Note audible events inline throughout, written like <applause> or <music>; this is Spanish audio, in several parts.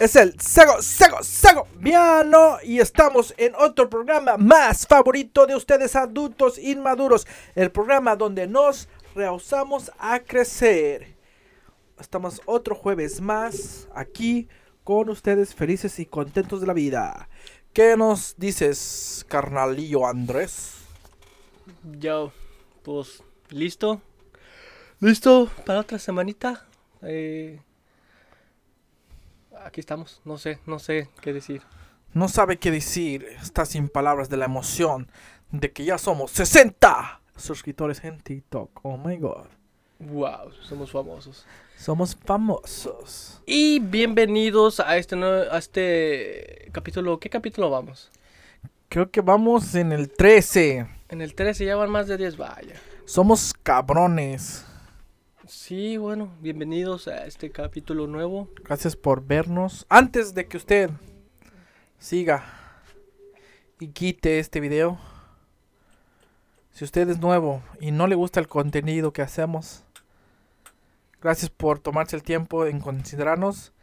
Es el Sego, Sego, Sego Viano y estamos en otro programa más favorito de ustedes adultos inmaduros. El programa donde nos rehusamos a crecer. Estamos otro jueves más aquí con ustedes felices y contentos de la vida. ¿Qué nos dices, carnalillo Andrés? Yo, pues, listo. Listo para otra semanita. Eh, aquí estamos. No sé, no sé qué decir. No sabe qué decir. Está sin palabras de la emoción de que ya somos 60 suscriptores en TikTok. Oh my god. Wow, somos famosos. Somos famosos. Y bienvenidos a este, nue- a este capítulo. ¿Qué capítulo vamos? Creo que vamos en el 13. En el 13 ya van más de 10, vaya. Somos cabrones. Sí, bueno, bienvenidos a este capítulo nuevo. Gracias por vernos. Antes de que usted siga y quite este video, si usted es nuevo y no le gusta el contenido que hacemos, gracias por tomarse el tiempo en considerarnos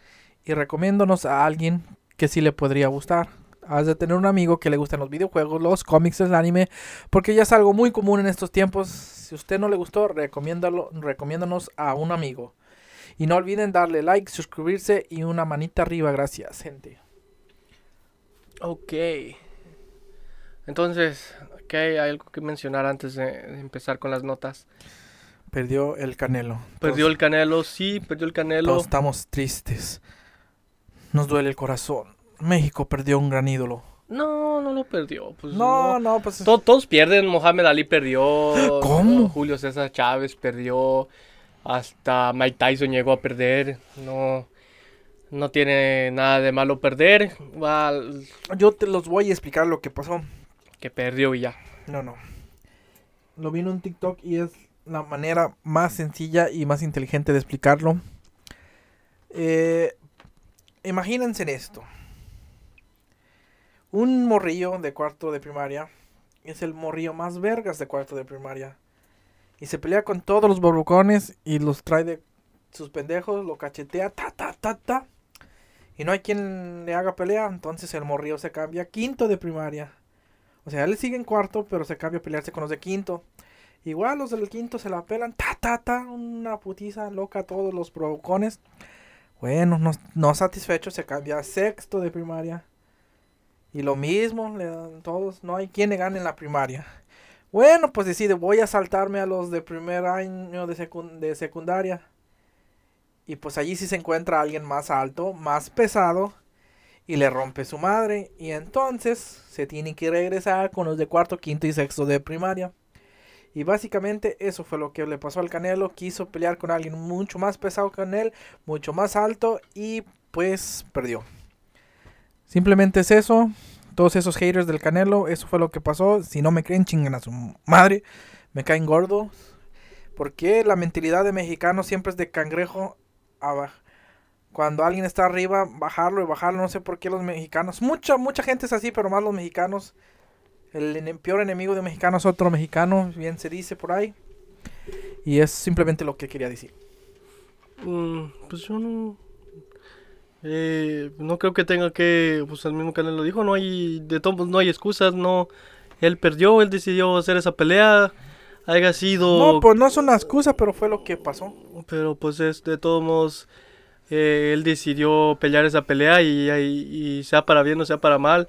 y recomiéndonos a alguien que sí le podría gustar. Has de tener un amigo que le gustan los videojuegos, los cómics, el anime, porque ya es algo muy común en estos tiempos. Si usted no le gustó, recomiéndalo, recomiéndanos a un amigo. Y no olviden darle like, suscribirse y una manita arriba. Gracias, gente. Ok. Entonces, ¿qué hay algo que mencionar antes de, empezar con las notas? Perdió el Canelo. Perdió Todos- el Canelo, sí, perdió el Canelo. Todos estamos tristes. Nos duele el corazón. México perdió un gran ídolo. No, no lo perdió. Pues No, no. no, pues. To- todos pierden. Mohamed Ali perdió. <gasps> ¿Cómo? Julio César Chávez perdió. Hasta Mike Tyson llegó a perder. No, no tiene nada de malo perder. Yo te los voy a explicar lo que pasó. que perdió y ya. No, no. Lo vi en un TikTok y es la manera más sencilla y más inteligente de explicarlo. Eh, imagínense en esto. Un morrillo de cuarto de primaria es el morrillo más vergas de cuarto de primaria. Y se pelea con todos los borbocones y los trae de sus pendejos, lo cachetea, ta, ta, ta, ta. Y no hay quien le haga pelea, entonces el morrillo se cambia a quinto de primaria. O sea, él sigue en cuarto, pero se cambia a pelearse con los de quinto. Igual los del quinto se la pelan, ta, ta, ta, una putiza loca a todos los provocones. Bueno, no, no satisfecho, se cambia a sexto de primaria. Y lo mismo, le dan todos, no hay quien le gane en la primaria. Bueno, pues decide, voy a saltarme a los de primer año de, de secundaria. Y pues allí sí se encuentra alguien más alto, más pesado, y le rompe su madre. Y entonces se tiene que regresar con los de cuarto, quinto y sexto de primaria. Y básicamente eso fue lo que le pasó al Canelo. Quiso pelear con alguien mucho más pesado que él, mucho más alto y pues perdió. Simplemente es eso. Todos esos haters del Canelo, eso fue lo que pasó. Si no me creen, chingan a su madre. Me caen gordos. Porque la mentalidad de mexicano siempre es de cangrejo abajo. Cuando alguien está arriba, bajarlo y bajarlo. No sé por qué los mexicanos. Mucha, mucha gente es así, pero más los mexicanos. El peor enemigo de mexicano es otro mexicano, bien se dice por ahí. Y es simplemente lo que quería decir. Mm, pues yo no. Eh, no creo que tenga que. Pues el mismo Canelo dijo, no hay. De todos no hay excusas, no. Él perdió, él decidió hacer esa pelea. Haya sido. No, pues no es una excusa, pero fue lo que pasó. Pero pues es de todos modos. eh, él decidió pelear esa pelea y, y- y sea para bien o sea para mal.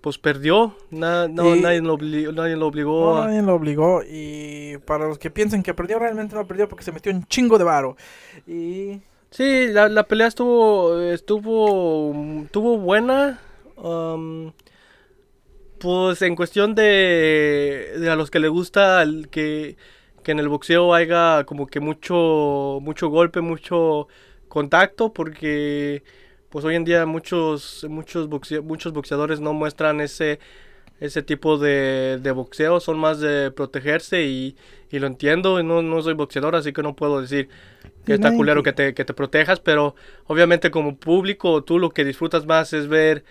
Pues perdió. Na- no, Y- nadie, lo obligó, nadie lo obligó. No, a- nadie lo obligó. Y para los que piensen que perdió, realmente no perdió porque se metió un chingo de varo. Y Sí, la, la pelea estuvo, estuvo, buena. um, pues en cuestión de, a los que le gusta que, que en el boxeo haya como que mucho, mucho golpe, mucho contacto, porque pues hoy en día muchos, muchos, muchos boxeadores no muestran ese, ese tipo de, de boxeo, son más de protegerse y, y lo entiendo, no, no soy boxeador, así que no puedo decir que está culero que- que te, que te protejas, pero obviamente como público tú lo que disfrutas más es ver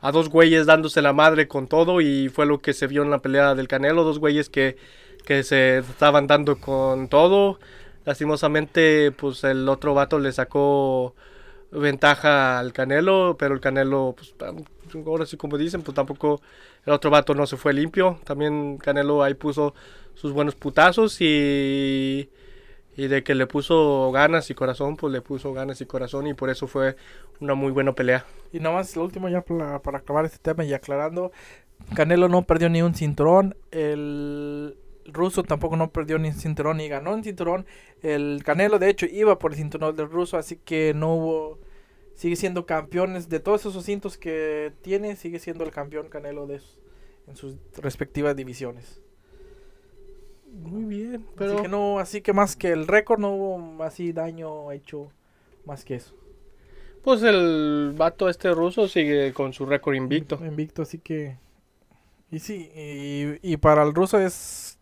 a dos güeyes dándose la madre con todo y fue lo que se vio en la pelea del Canelo, dos güeyes que, que se estaban dando con todo. Lastimosamente, pues el otro vato le sacó ventaja al Canelo, pero el Canelo, pues, ahora sí como dicen, pues tampoco el otro vato no se fue limpio. También Canelo ahí puso sus buenos putazos y, y de que le puso ganas y corazón, pues le puso ganas y corazón y por eso fue una muy buena pelea. Y nomás lo último ya para, para acabar este tema y aclarando, Canelo no perdió ni un cinturón, el ruso tampoco no perdió ni un cinturón ni ganó un cinturón. El Canelo de hecho iba por el cinturón del ruso, así que no hubo sigue siendo campeones de todos esos cintos que tiene, sigue siendo el campeón Canelo de en sus respectivas divisiones. Muy bien, pero así que no, así que más que el récord no hubo así daño hecho más que eso. Pues el vato este ruso sigue con su récord invicto. Invicto, así que y sí, y, y para el ruso es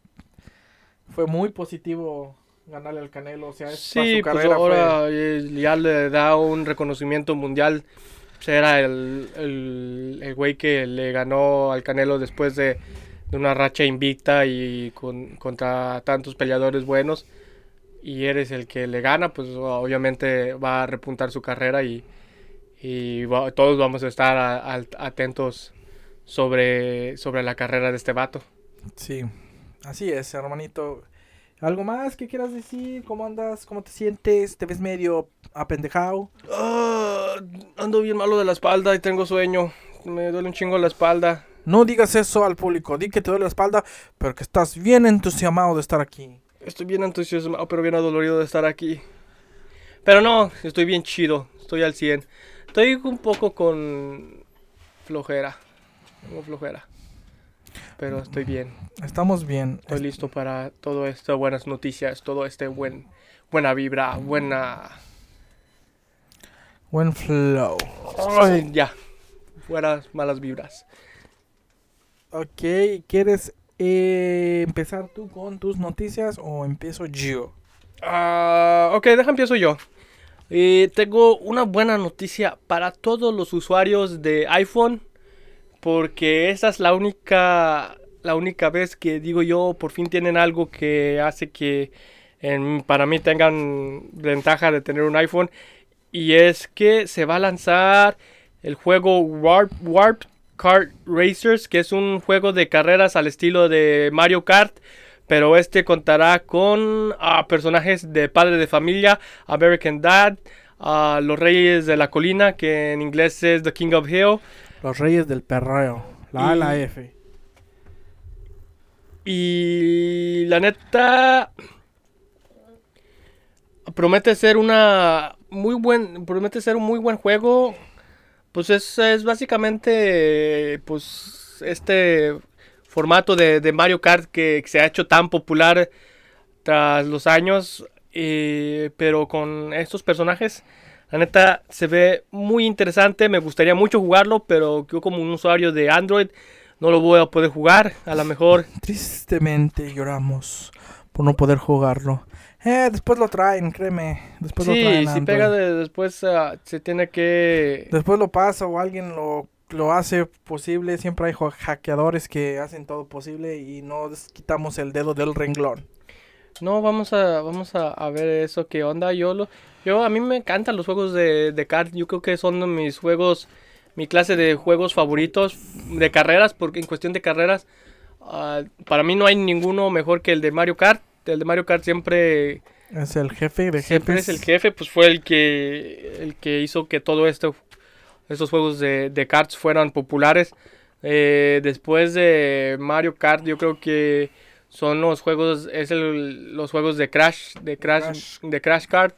fue muy positivo ganarle al Canelo. O sea, es sí, pues ahora ya le da un reconocimiento mundial. Pues era el, el, güey que le ganó al Canelo después de, una racha invicta y con, contra tantos peleadores buenos. Y eres el que le gana, pues obviamente va a repuntar su carrera y, y todos vamos a estar atentos sobre, sobre la carrera de este vato. Sí, así es, hermanito. ¿Algo más que quieras decir? ¿Cómo andas? ¿Cómo te sientes? ¿Te ves medio apendejado? Ah, ando bien malo de la espalda y tengo sueño. Me duele un chingo la espalda. No digas eso al público. Di que te duele la espalda, pero que estás bien entusiasmado de estar aquí. Estoy bien entusiasmado, pero bien adolorido de estar aquí. Pero no, estoy bien chido. Estoy al 100. Estoy un poco con flojera. Tengo flojera pero estoy bien. Estamos bien. Estoy listo para todo esto, buenas noticias, todo este buen, buena vibra, buena... Buen flow. ya, fueras malas vibras. Ok, ¿quieres eh, empezar tú con tus noticias o empiezo yo? Ah, ok, deja empiezo yo. Eh, tengo una buena noticia para todos los usuarios de iPhone porque esa es la única la única vez que digo yo por fin tienen algo que hace que para mí tengan ventaja de tener un iPhone y es que se va a lanzar el juego Warp, Warp Kart Racers que es un juego de carreras al estilo de Mario Kart pero este contará con personajes de Padre de Familia, American Dad, a Los Reyes de la Colina, que en inglés es The King of Hill, los Reyes del Perreo. La A, la F. Y la neta promete ser una muy buen promete ser un muy buen juego. Pues es, es básicamente pues este formato de, Mario Kart que se ha hecho tan popular tras los años, eh, pero con estos personajes la neta se ve muy interesante, me gustaría mucho jugarlo, pero yo como un usuario de Android no lo voy a poder jugar. A lo mejor... <laughs> Tristemente lloramos por no poder jugarlo. Eh, después lo traen, créeme. Después sí, lo traen si pega después ah, se tiene que... Después lo pasa o alguien lo, lo hace posible. Siempre hay hackeadores que hacen todo posible y no quitamos el dedo del renglón. No, vamos a, vamos a, a ver eso, qué onda. Yo lo, yo, a mí me encantan los juegos de, de kart. Yo creo que son mis juegos, mi clase de juegos favoritos de carreras, porque en cuestión de carreras, ah, para mí no hay ninguno mejor que el de Mario Kart. El de Mario Kart siempre... Es el jefe de Siempre es el jefe, pues fue el que, el que hizo que todo esto, estos juegos de, de karts fueran populares. Eh, después de Mario Kart, yo creo que son los juegos, es el, los juegos de Crash, de Crash, de Crash Kart.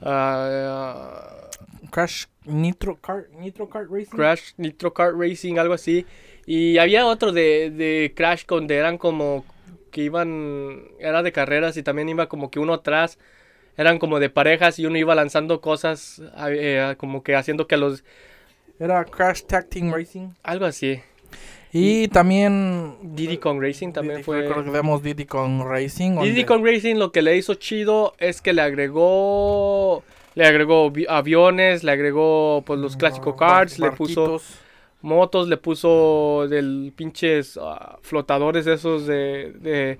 Uh, Crash Nitro Kart, Nitro Kart Racing. Crash Nitro Kart Racing, algo así. Y había otro de, de Crash donde eran como que iban, era de carreras y también iba como que uno atrás. Eran como de parejas y uno iba lanzando cosas, eh, como que haciendo que los... Era Crash Tag Team Racing. Algo así. Y, también Diddy Kong Racing también fue. Recordemos Diddy Kong Racing. Diddy Kong Racing lo que le hizo chido es que le agregó le agregó aviones, le agregó pues los clásicos cards, le puso motos, le puso del pinches ah, flotadores esos de,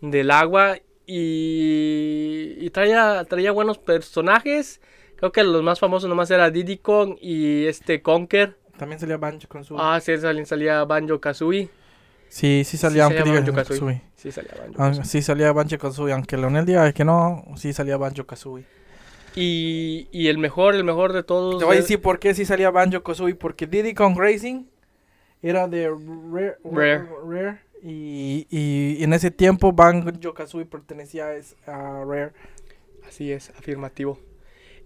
del agua y, y traía, traía buenos personajes Creo que los más famosos nomás era Diddy Kong y este Conker. También salía Banjo Kazooie. Ah, sí, salía, salía Banjo Kazooie. sí, sí salía, sí aunque salía Banjo-Kazooie. Kazooie. Sí, salía Banjo Ah, Kazooie. sí salía Banjo Kazooie, aunque Leonel diga que no, sí salía Banjo Kazooie. Y, y el mejor, el mejor de todos. Te voy a decir por qué sí salía Banjo Kazooie, porque Diddy Kong Racing era de Rare, Rare. Rare, y, y en ese tiempo Banjo Kazooie pertenecía a Rare. Así es, afirmativo.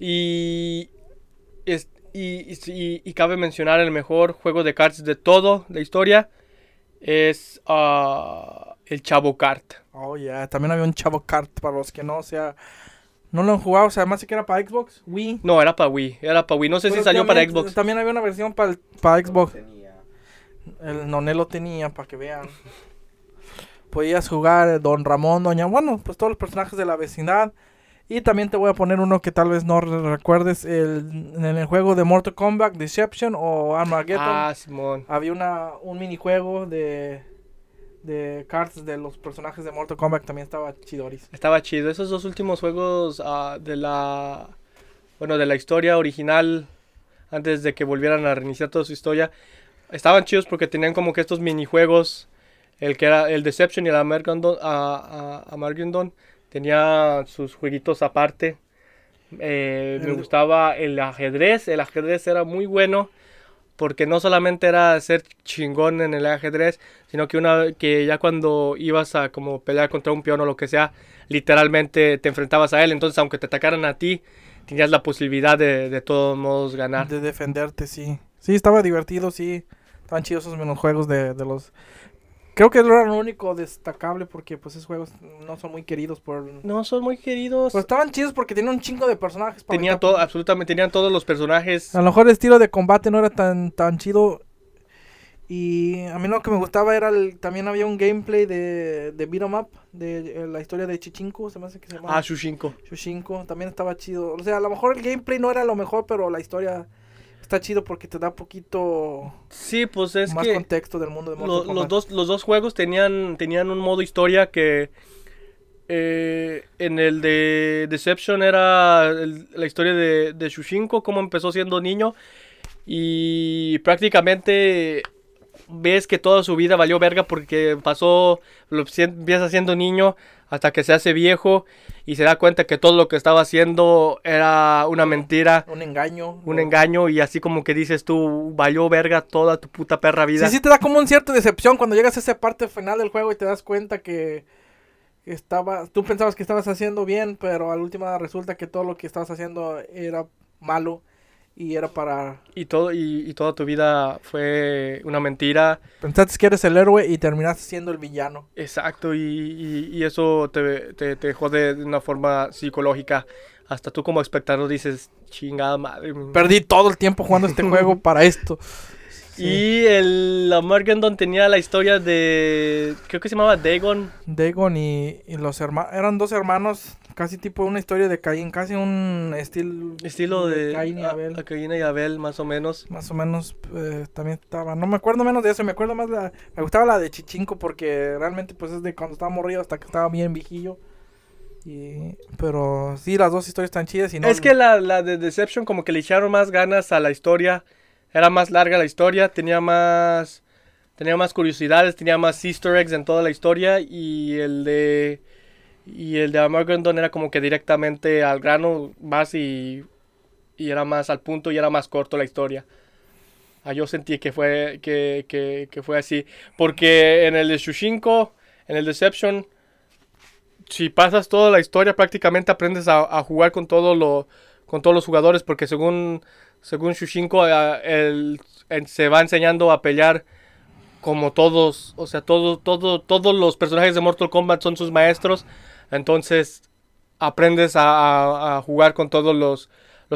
Y, es, y, y- cabe mencionar el mejor juego de cartas de todo la historia es ah, el Chavo Kart. Oh, ya, también había un Chavo Kart para los que no, o sea, no lo han jugado, o sea, además que era para Xbox, Wii. No, era para Wii, era para Wii. No sé si salió para Xbox. También había una versión para, para Xbox. El Noné lo tenía, para que vean. <laughs> Podías jugar eh, Don Ramón, Doña... Bueno, pues todos los personajes de la vecindad. Y también te voy a poner uno que tal vez no re- recuerdes. El, en el juego de Mortal Kombat, Deception o Armageddon. Ah, Simón. Había una, un minijuego de, de cards de los personajes de Mortal Kombat. También estaba chidoris. Estaba chido. Esos dos últimos juegos ah, de la. Bueno, de la historia original. Antes de que volvieran a reiniciar toda su historia. Estaban chidos porque tenían como que estos minijuegos. El que era el Deception y el Armageddon. a- a- Armageddon tenía sus jueguitos aparte. Eh, me gustaba el ajedrez. El ajedrez era muy bueno. Porque no solamente era ser chingón en el ajedrez, sino que una que ya cuando ibas a como pelear contra un peón o lo que sea, literalmente te enfrentabas a él. Entonces, aunque te atacaran a ti, tenías la posibilidad de, de todos modos ganar. De defenderte, sí. Sí, estaba divertido, sí. Estaban chidos esos minijuegos de, de los... Creo que no era lo único destacable porque pues esos juegos no son muy queridos por... No, son muy queridos. Pues estaban chidos porque tenían un chingo de personajes. para Tenían meter. todo, absolutamente, tenían todos los personajes. A lo mejor el estilo de combate no era tan, tan chido. Y a mí lo que me gustaba era el, también había un gameplay de, de beat 'em up, de eh, la historia de Chichinko, se me hace que se llama. Ah, Shushinko. Shushinko, también estaba chido. O sea, a lo mejor el gameplay no era lo mejor, pero la historia está chido porque te da poquito Sí, pues es más que contexto del mundo de Mortal lo- Kombat. los, dos, los dos juegos tenían, tenían un modo historia que eh, en el de Deception era el- la historia de, de Shushinko, cómo empezó siendo niño y prácticamente ves que toda su vida valió verga porque pasó, lo empieza siendo niño hasta que se hace viejo y se da cuenta que todo lo que estaba haciendo era una mentira, Un engaño. un engaño y así como que dices tú, valió verga toda tu puta perra vida. Sí, sí te da como un cierto decepción cuando llegas a esa parte final del juego y te das cuenta que estaba, tú pensabas que estabas haciendo bien, pero al última resulta que todo lo que estabas haciendo era malo y era para... Y, todo, y, y toda tu vida fue una mentira. Pensaste que eres el héroe y terminaste siendo el villano. Exacto, y, y- y eso te, te, te jode de una forma psicológica. Hasta tú como espectador dices, chingada madre. Perdí todo el tiempo jugando este <laughs> juego para esto. Sí. Y el Armageddon tenía la historia de, creo que se llamaba Dagon. Dagon y, y los hermanos, eran dos hermanos, casi tipo una historia de Caín, casi un estilo, Estilo de Caín y a- Abel. a Caín y Abel, más o menos. Más o menos eh, también estaba. No me acuerdo menos de eso. Me acuerdo más la. Me gustaba la de Chichinco porque realmente pues es de cuando estaba morrido hasta que estaba bien viejillo. Y, pero sí, las dos historias están chidas y no. Es que la, la de Deception como que le echaron más ganas a la historia. Era más larga la historia, tenía más tenía más curiosidades, tenía más easter eggs en toda la historia y el de y el de era como que directamente al grano más y y era más al punto y era más corto la historia. Ah, yo sentí que fue que, que, que fue así porque en el de Shushinko, en el Deception si pasas toda la historia prácticamente aprendes a, a jugar con todo lo con todos los jugadores porque según según Shushinko en- se va enseñando a pelear como todos, o sea, todo, todo, todos los personajes de Mortal Kombat son sus maestros, entonces aprendes a, jugar con todos los,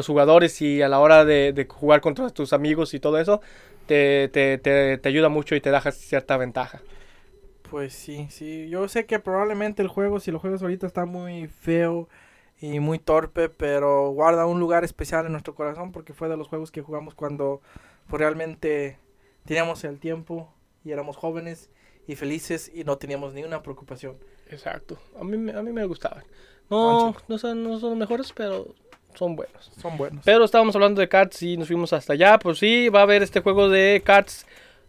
jugadores y a la hora de, jugar contra tus amigos y todo eso, te, te, te, te ayuda mucho y te da cierta ventaja. Pues sí, sí. Yo sé que probablemente el juego, si lo juegas ahorita, está muy feo y muy torpe, pero guarda un lugar especial en nuestro corazón porque fue de los juegos que jugamos cuando pues, realmente teníamos el tiempo y éramos jóvenes y felices y no teníamos ni una preocupación. Exacto, a mí, me- a mí me gustaban. No, no son, no son los mejores, pero son buenos. Son buenos. Pero estábamos hablando de cards y nos fuimos hasta allá. Pues sí, va a haber este juego de cards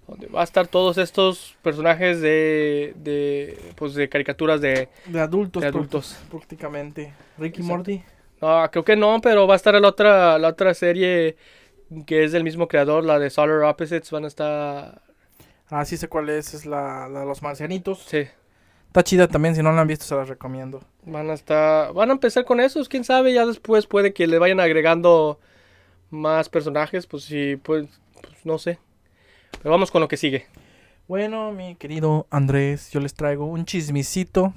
donde va a estar todos estos personajes de, de pues de caricaturas de, de adultos. de adultos. Prácticamente. Ricky Exacto. Morty. No, creo que no, pero va a estar la otra, la otra serie que es del mismo creador, la de Solar Opposites, van a estar... Ah, sí sé cuál es. Es la, la de los marcianitos. Sí, Está chida también. Si no la han visto, se las recomiendo. van a estar... Van a empezar con esos, quién sabe, ya después puede que le vayan agregando más personajes, pues sí, pues, pues no sé. Pero vamos con lo que sigue. Bueno, mi querido Andrés, yo les traigo un chismicito,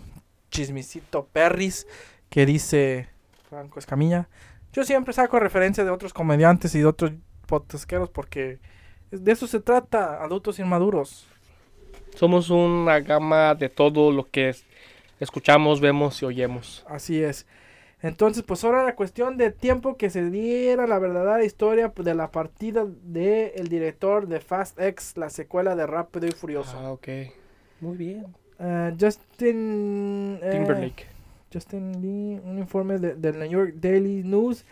chismicito perris, que dice Franco Escamilla. Yo siempre saco referencia de otros comediantes y de otros podcasteros porque de eso se trata, adultos inmaduros. Somos una gama de todo lo que es- escuchamos, vemos y oyemos. Así es. Entonces, pues ahora la cuestión de tiempo que se diera la verdadera historia de la partida del el director de Fast X, la secuela de Rápido y Furioso. Ah, ok. Muy bien. Eh, Justin... eh, Timberlake. Justin Lee, un informe de- del New York Daily News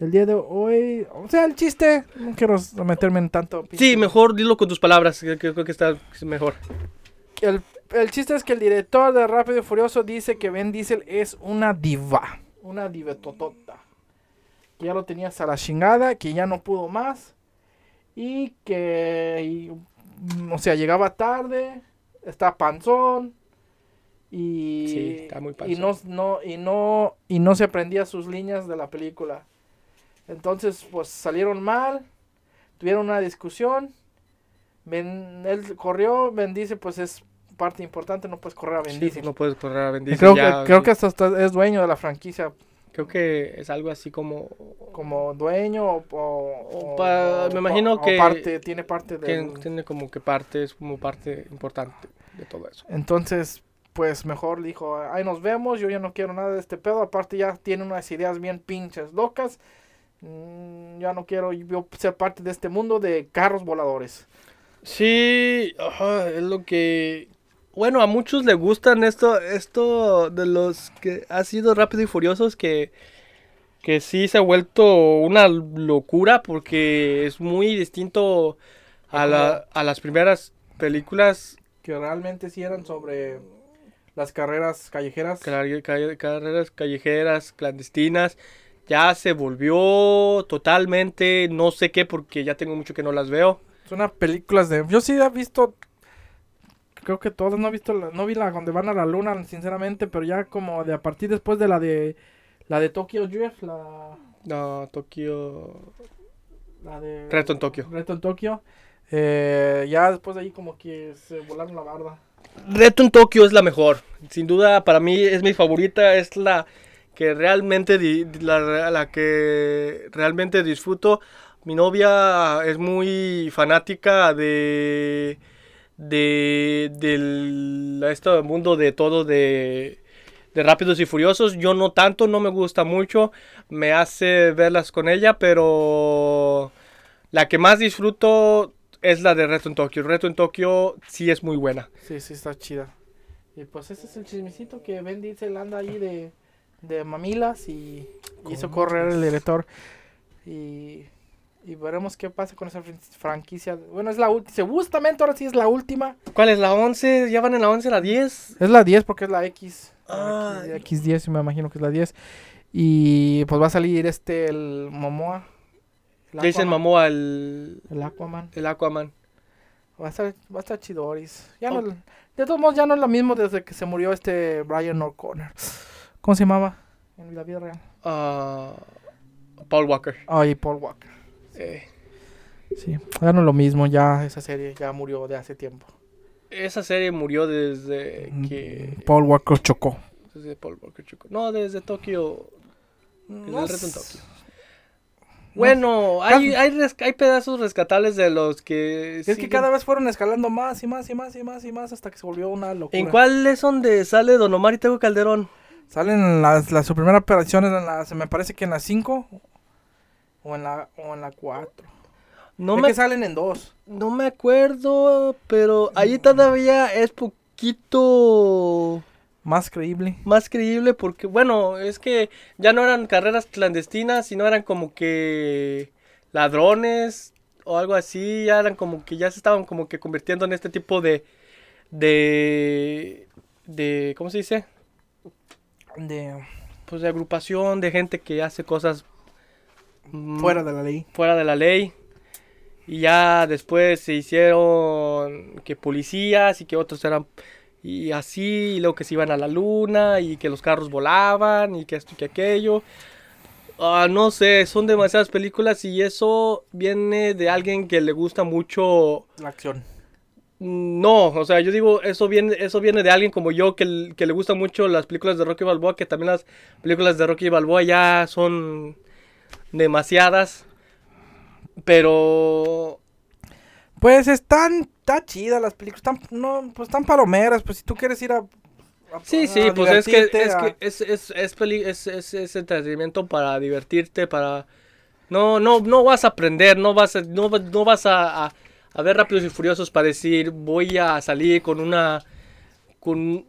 el día de hoy. O sea, el chiste, no quiero meterme en tanto. Sí, mejor dilo con tus palabras, que- que creo que está mejor. El, el chiste es que el director de Rápido y Furioso dice que Vin Diesel es una diva, una divetotota. Que ya lo tenía hasta la chingada, que ya no pudo más. Y que, y, mm, o sea, llegaba tarde, está panzón. Y, Sí, está muy y no, no, y no, y no se aprendía sus líneas de la película. Entonces, pues salieron mal, tuvieron una discusión. Ben- él corrió, Ben dice, pues es parte importante, no puedes correr a Ben Sí, Diesel. no puedes correr a Ben Y Diesel creo, ya, que, creo que hasta es dueño de la franquicia, Creo que es algo así como... como dueño o, o- o- pa- o- me imagino o que- parte, tiene parte de... tiene como que parte, es como parte importante de todo eso. Entonces, pues mejor dijo, ahí nos vemos, yo ya no quiero nada de este pedo, aparte ya tiene unas ideas bien pinches locas, Mm, ya no quiero yo ser parte de este mundo de carros voladores. Sí, ajá, es lo que... Bueno, a muchos le gustan esto, esto de los que ha sido Rápido y Furiosos que, que sí se ha vuelto una locura porque es muy distinto a, la- a las primeras películas, Que realmente sí eran sobre las carreras callejeras. car- car- carreras callejeras, clandestinas. Ya se volvió totalmente, no sé qué, porque ya tengo mucho que no las veo. Son unas películas de... Yo sí he visto... Creo que todas, no he visto, la- no vi la donde van a la luna, sinceramente, pero ya como de a partir después de la de... La de Tokyo Drift, la... No, Tokio... La de... Reto en Tokio. Reto en Tokio. Eh, ya después de ahí como que se volaron la barda. Reto en Tokio es la mejor. Sin duda, para mí es mi favorita. Es la que realmente la, la que realmente disfruto. Mi novia es muy fanática de de del este mundo de todo de de Rápidos y Furiosos. Yo no tanto, no me gusta mucho. Me hace verlas con ella, pero la que más disfruto es la de Reto en Tokio. Reto en Tokio sí es muy buena. Sí, sí, está chida. Y pues ese es el chismecito que Ben Diesel anda ahí de, de mamilas y hizo ¿Cómo correr el director. Y, y veremos qué pasa con esa fran- franquicia. Bueno, es la última. Justamente ahora sí es la última. ¿Cuál es la 11? ¿Ya van en la 11, la 10? Es la 10 porque es la X. La Ay. X, X10, me imagino que es la 10. Y pues va a salir este, el Momoa. el Jason Aquaman, Momoa, el, El Aquaman. el Aquaman. Va a estar, va a estar chidoris. Ya Oh. no, de todos modos, ya no es lo mismo desde que se murió este Brian O'Connor. ¿Cómo se llamaba en la vida real? Ah, Paul Walker. Ay, Paul Walker. Eh, Sí, ya no es lo mismo, ya esa serie ya murió de hace tiempo. esa serie murió desde que... Paul Walker chocó. Desde Paul Walker, chico. No, desde Tokio. No el reto en Tokio. no Bueno, hay, hay, hay pedazos rescatables de los que... Es que cada vez fueron escalando más y más y más y más y más hasta que se volvió una locura. ¿En cuál es donde sale Don Omar y Tego Calderón? Salen las, las su primera operación en la, se me parece que en la 5 o en la o en la 4. No Es me, que salen en dos. no me acuerdo, pero ahí todavía es poquito... Más creíble. más creíble porque, bueno, es que ya no eran carreras clandestinas, sino eran como que ladrones o algo así, ya eran como que ya se estaban como que convirtiendo en este tipo de, de, de, ¿cómo se dice? De Pues de agrupación de gente que hace cosas mm, fuera de la ley. fuera de la ley. Y ya después se hicieron que policías y que otros eran y así, y luego que se iban a la luna y que los carros volaban y que esto y que aquello. Ah, no sé, son demasiadas películas y eso viene de alguien que le gusta mucho La acción. no, o sea, yo digo, eso viene, eso viene de alguien como yo que, que le gustan mucho las películas de Rocky Balboa, que también las películas de Rocky Balboa ya son demasiadas. Pero Pues están, está chida las películas, están, no, pues están palomeras, pues si tú quieres ir a... a- sí, a sí, pues es que, es, que es, es, es, peli- es, es- es entretenimiento para divertirte, para... No, no, no vas a aprender, no vas a, no, no vas a, a, a ver Rápidos y Furiosos para decir voy a salir con una... con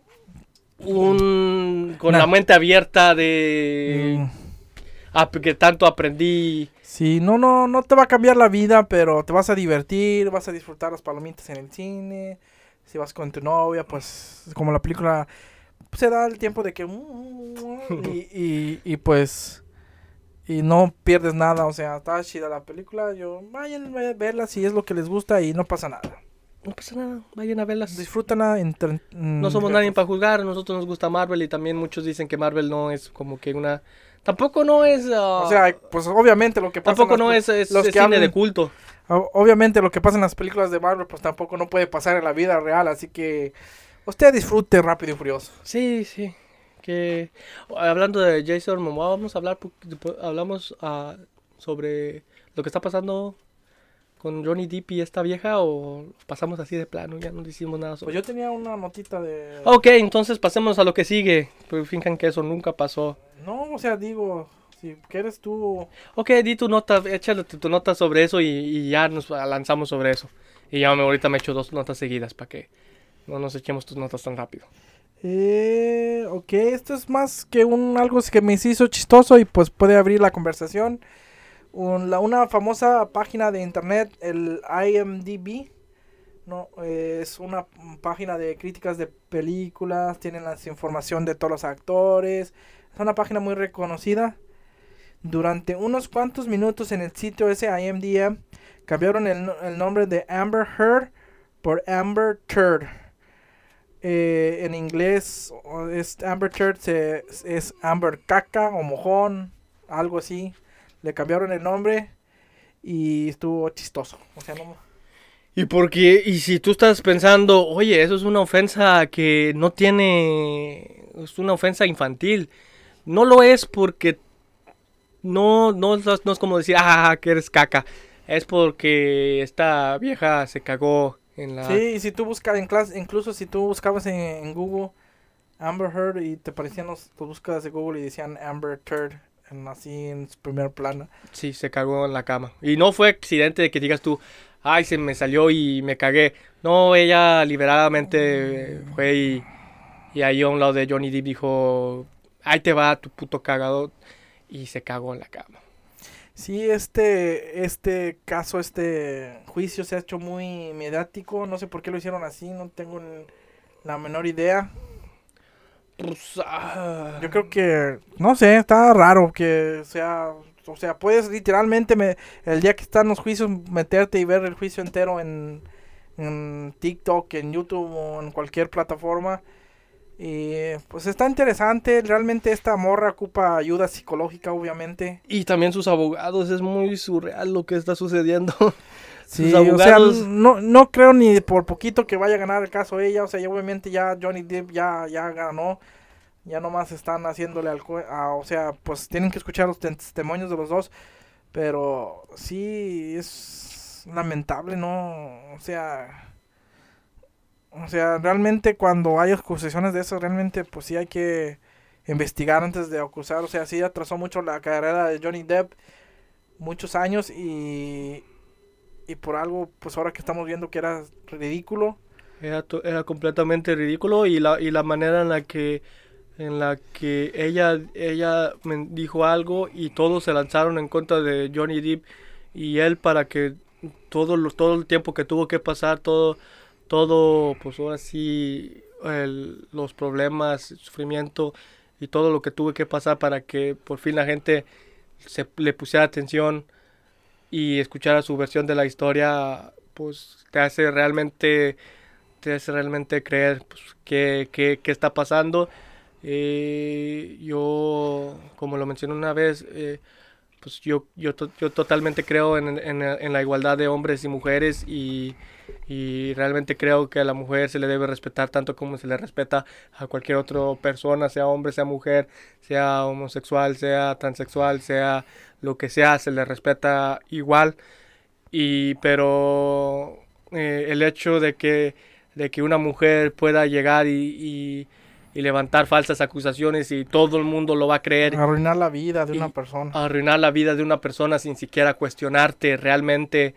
un... con Nah. la mente abierta de... Mm, ah, que tanto aprendí. Sí, no, no, no te va a cambiar la vida, pero te vas a divertir, vas a disfrutar las palomitas en el cine. Si vas con tu novia, pues como la película pues, se da el tiempo de que y, y, y pues y no pierdes nada, o sea, está chida la película, yo vayan a verla si es lo que les gusta y no pasa nada. No pasa nada, vayan a verlas. Disfrútala entre- No mm, somos nadie para juzgar, a nosotros nos gusta Marvel y también muchos dicen que Marvel no es como que una... Tampoco no es... ah, O sea, pues obviamente lo que pasa en tampoco las no es, es, los es que cine de culto. Obviamente lo que pasa en las películas de Marvel pues tampoco no puede pasar en la vida real, así que usted disfrute Rápido y Furioso. Sí, sí. Que hablando de Jason Momoa, vamos a hablar, hablamos ah, sobre lo que está pasando con Johnny Depp y esta vieja o pasamos así de plano, ya no decimos nada Pues sobre yo tenía una notita de... Ok, entonces pasemos a lo que sigue. Pues finjan que eso nunca pasó. No, o sea, digo, si quieres tú... Ok, di tu nota, échale tu, tu nota sobre eso y, y ya nos lanzamos sobre eso. Y ya me, ahorita me echo dos notas seguidas para que no nos echemos tus notas tan rápido. Eh, ok, esto es más que un algo que me hizo chistoso y pues puede abrir la conversación. Una famosa página de internet, el IMDb, no, eh, es una página de críticas de películas, tienen la información de todos los actores, es una página muy reconocida. Durante unos cuantos minutos en el sitio ese IMDb cambiaron el, el nombre de Amber Heard por Amber Turd. Eh, en inglés es Amber Turd se- es Amber Caca o Mojón, algo así. Le cambiaron el nombre y estuvo chistoso. O sea, no, Y porque, y si tú estás pensando, oye, eso es una ofensa que no tiene, es una ofensa infantil. No lo es porque no, no, es- no es como decir, ah, que eres caca. Es porque esta vieja se cagó en la... Sí, y si tú buscas en clase, incluso si tú buscabas en, en Google Amber Heard y te aparecían los, búsquedas de Google y decían Amber Turd en, así en su primer plano. Sí, se cagó en la cama. Y no fue accidente de que digas tú, ay, se me salió y me cagué. No, ella liberadamente fue y, y ahí a un lado de Johnny Depp dijo, ahí te va tu puto cagado. Y se cagó en la cama. Sí, este, este caso, este juicio se ha hecho muy mediático. No sé por qué lo hicieron así, no tengo la menor idea. Pues, ah, Yo creo que, no sé, está raro que sea, o sea, puedes literalmente me, el día que están los juicios meterte y ver el juicio entero en, en TikTok, en YouTube o en cualquier plataforma. Y pues está interesante, realmente esta morra ocupa ayuda psicológica, obviamente. Y también sus abogados, es muy surreal lo que está sucediendo. <laughs> Sí, Sus o sea, no, no creo ni por poquito que vaya a ganar el caso ella, o sea, ya obviamente ya Johnny Depp ya, ya ganó, ya nomás están haciéndole al, a- o sea, pues tienen que escuchar los testimonios de los dos, pero sí es lamentable, ¿no? O sea, o sea, realmente cuando hay acusaciones de eso, realmente pues sí hay que investigar antes de acusar, o sea, sí atrasó mucho la carrera de Johnny Depp muchos años y y por algo, pues ahora que estamos viendo que era ridículo, Era, era completamente ridículo y la, y la manera en la que en la que ella ella me dijo algo y todos se lanzaron en contra de Johnny Depp y él para que todo lo- todo el tiempo que tuvo que pasar todo todo pues ahora sí el- los problemas el sufrimiento y todo lo que tuve que pasar para que por fin la gente se le pusiera atención y escuchara su versión de la historia pues te hace realmente te hace realmente creer pues, qué, qué- qué está pasando. Eh, yo, como lo mencioné una vez, eh, pues yo, yo, yo totalmente creo en, en- en la igualdad de hombres y mujeres y, y realmente creo que a la mujer se le debe respetar tanto como se le respeta a cualquier otra persona, sea hombre, sea mujer, sea homosexual, sea transexual, sea lo que sea, se le respeta igual. Y pero eh, el hecho de que, de que una mujer pueda llegar y, y- y levantar falsas acusaciones y todo el mundo lo va a creer, Arruinar la vida de una persona. arruinar la vida de una persona sin siquiera cuestionarte realmente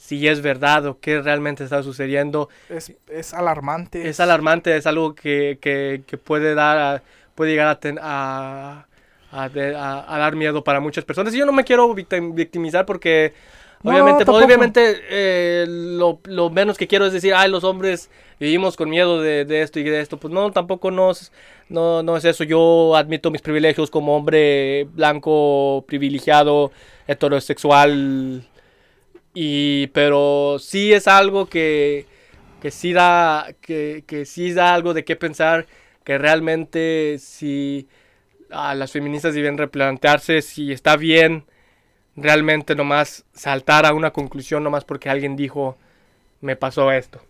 si es verdad o qué realmente está sucediendo, Es, es alarmante. es alarmante, es algo que, que- que puede dar a- puede llegar a, ten- a, a dar miedo para muchas personas. Y yo no me quiero victim- victimizar porque No, obviamente, tampoco. obviamente eh, lo, lo menos que quiero es decir, ay, los hombres vivimos con miedo de, de esto y de esto. Pues no, tampoco no es, no, no es eso. Yo admito mis privilegios como hombre blanco, privilegiado, heterosexual. Y, pero sí es algo que, que sí da, que, que sí da algo de qué pensar, que realmente si a las feministas deben replantearse si está bien realmente nomás saltar a una conclusión nomás porque alguien dijo me pasó esto.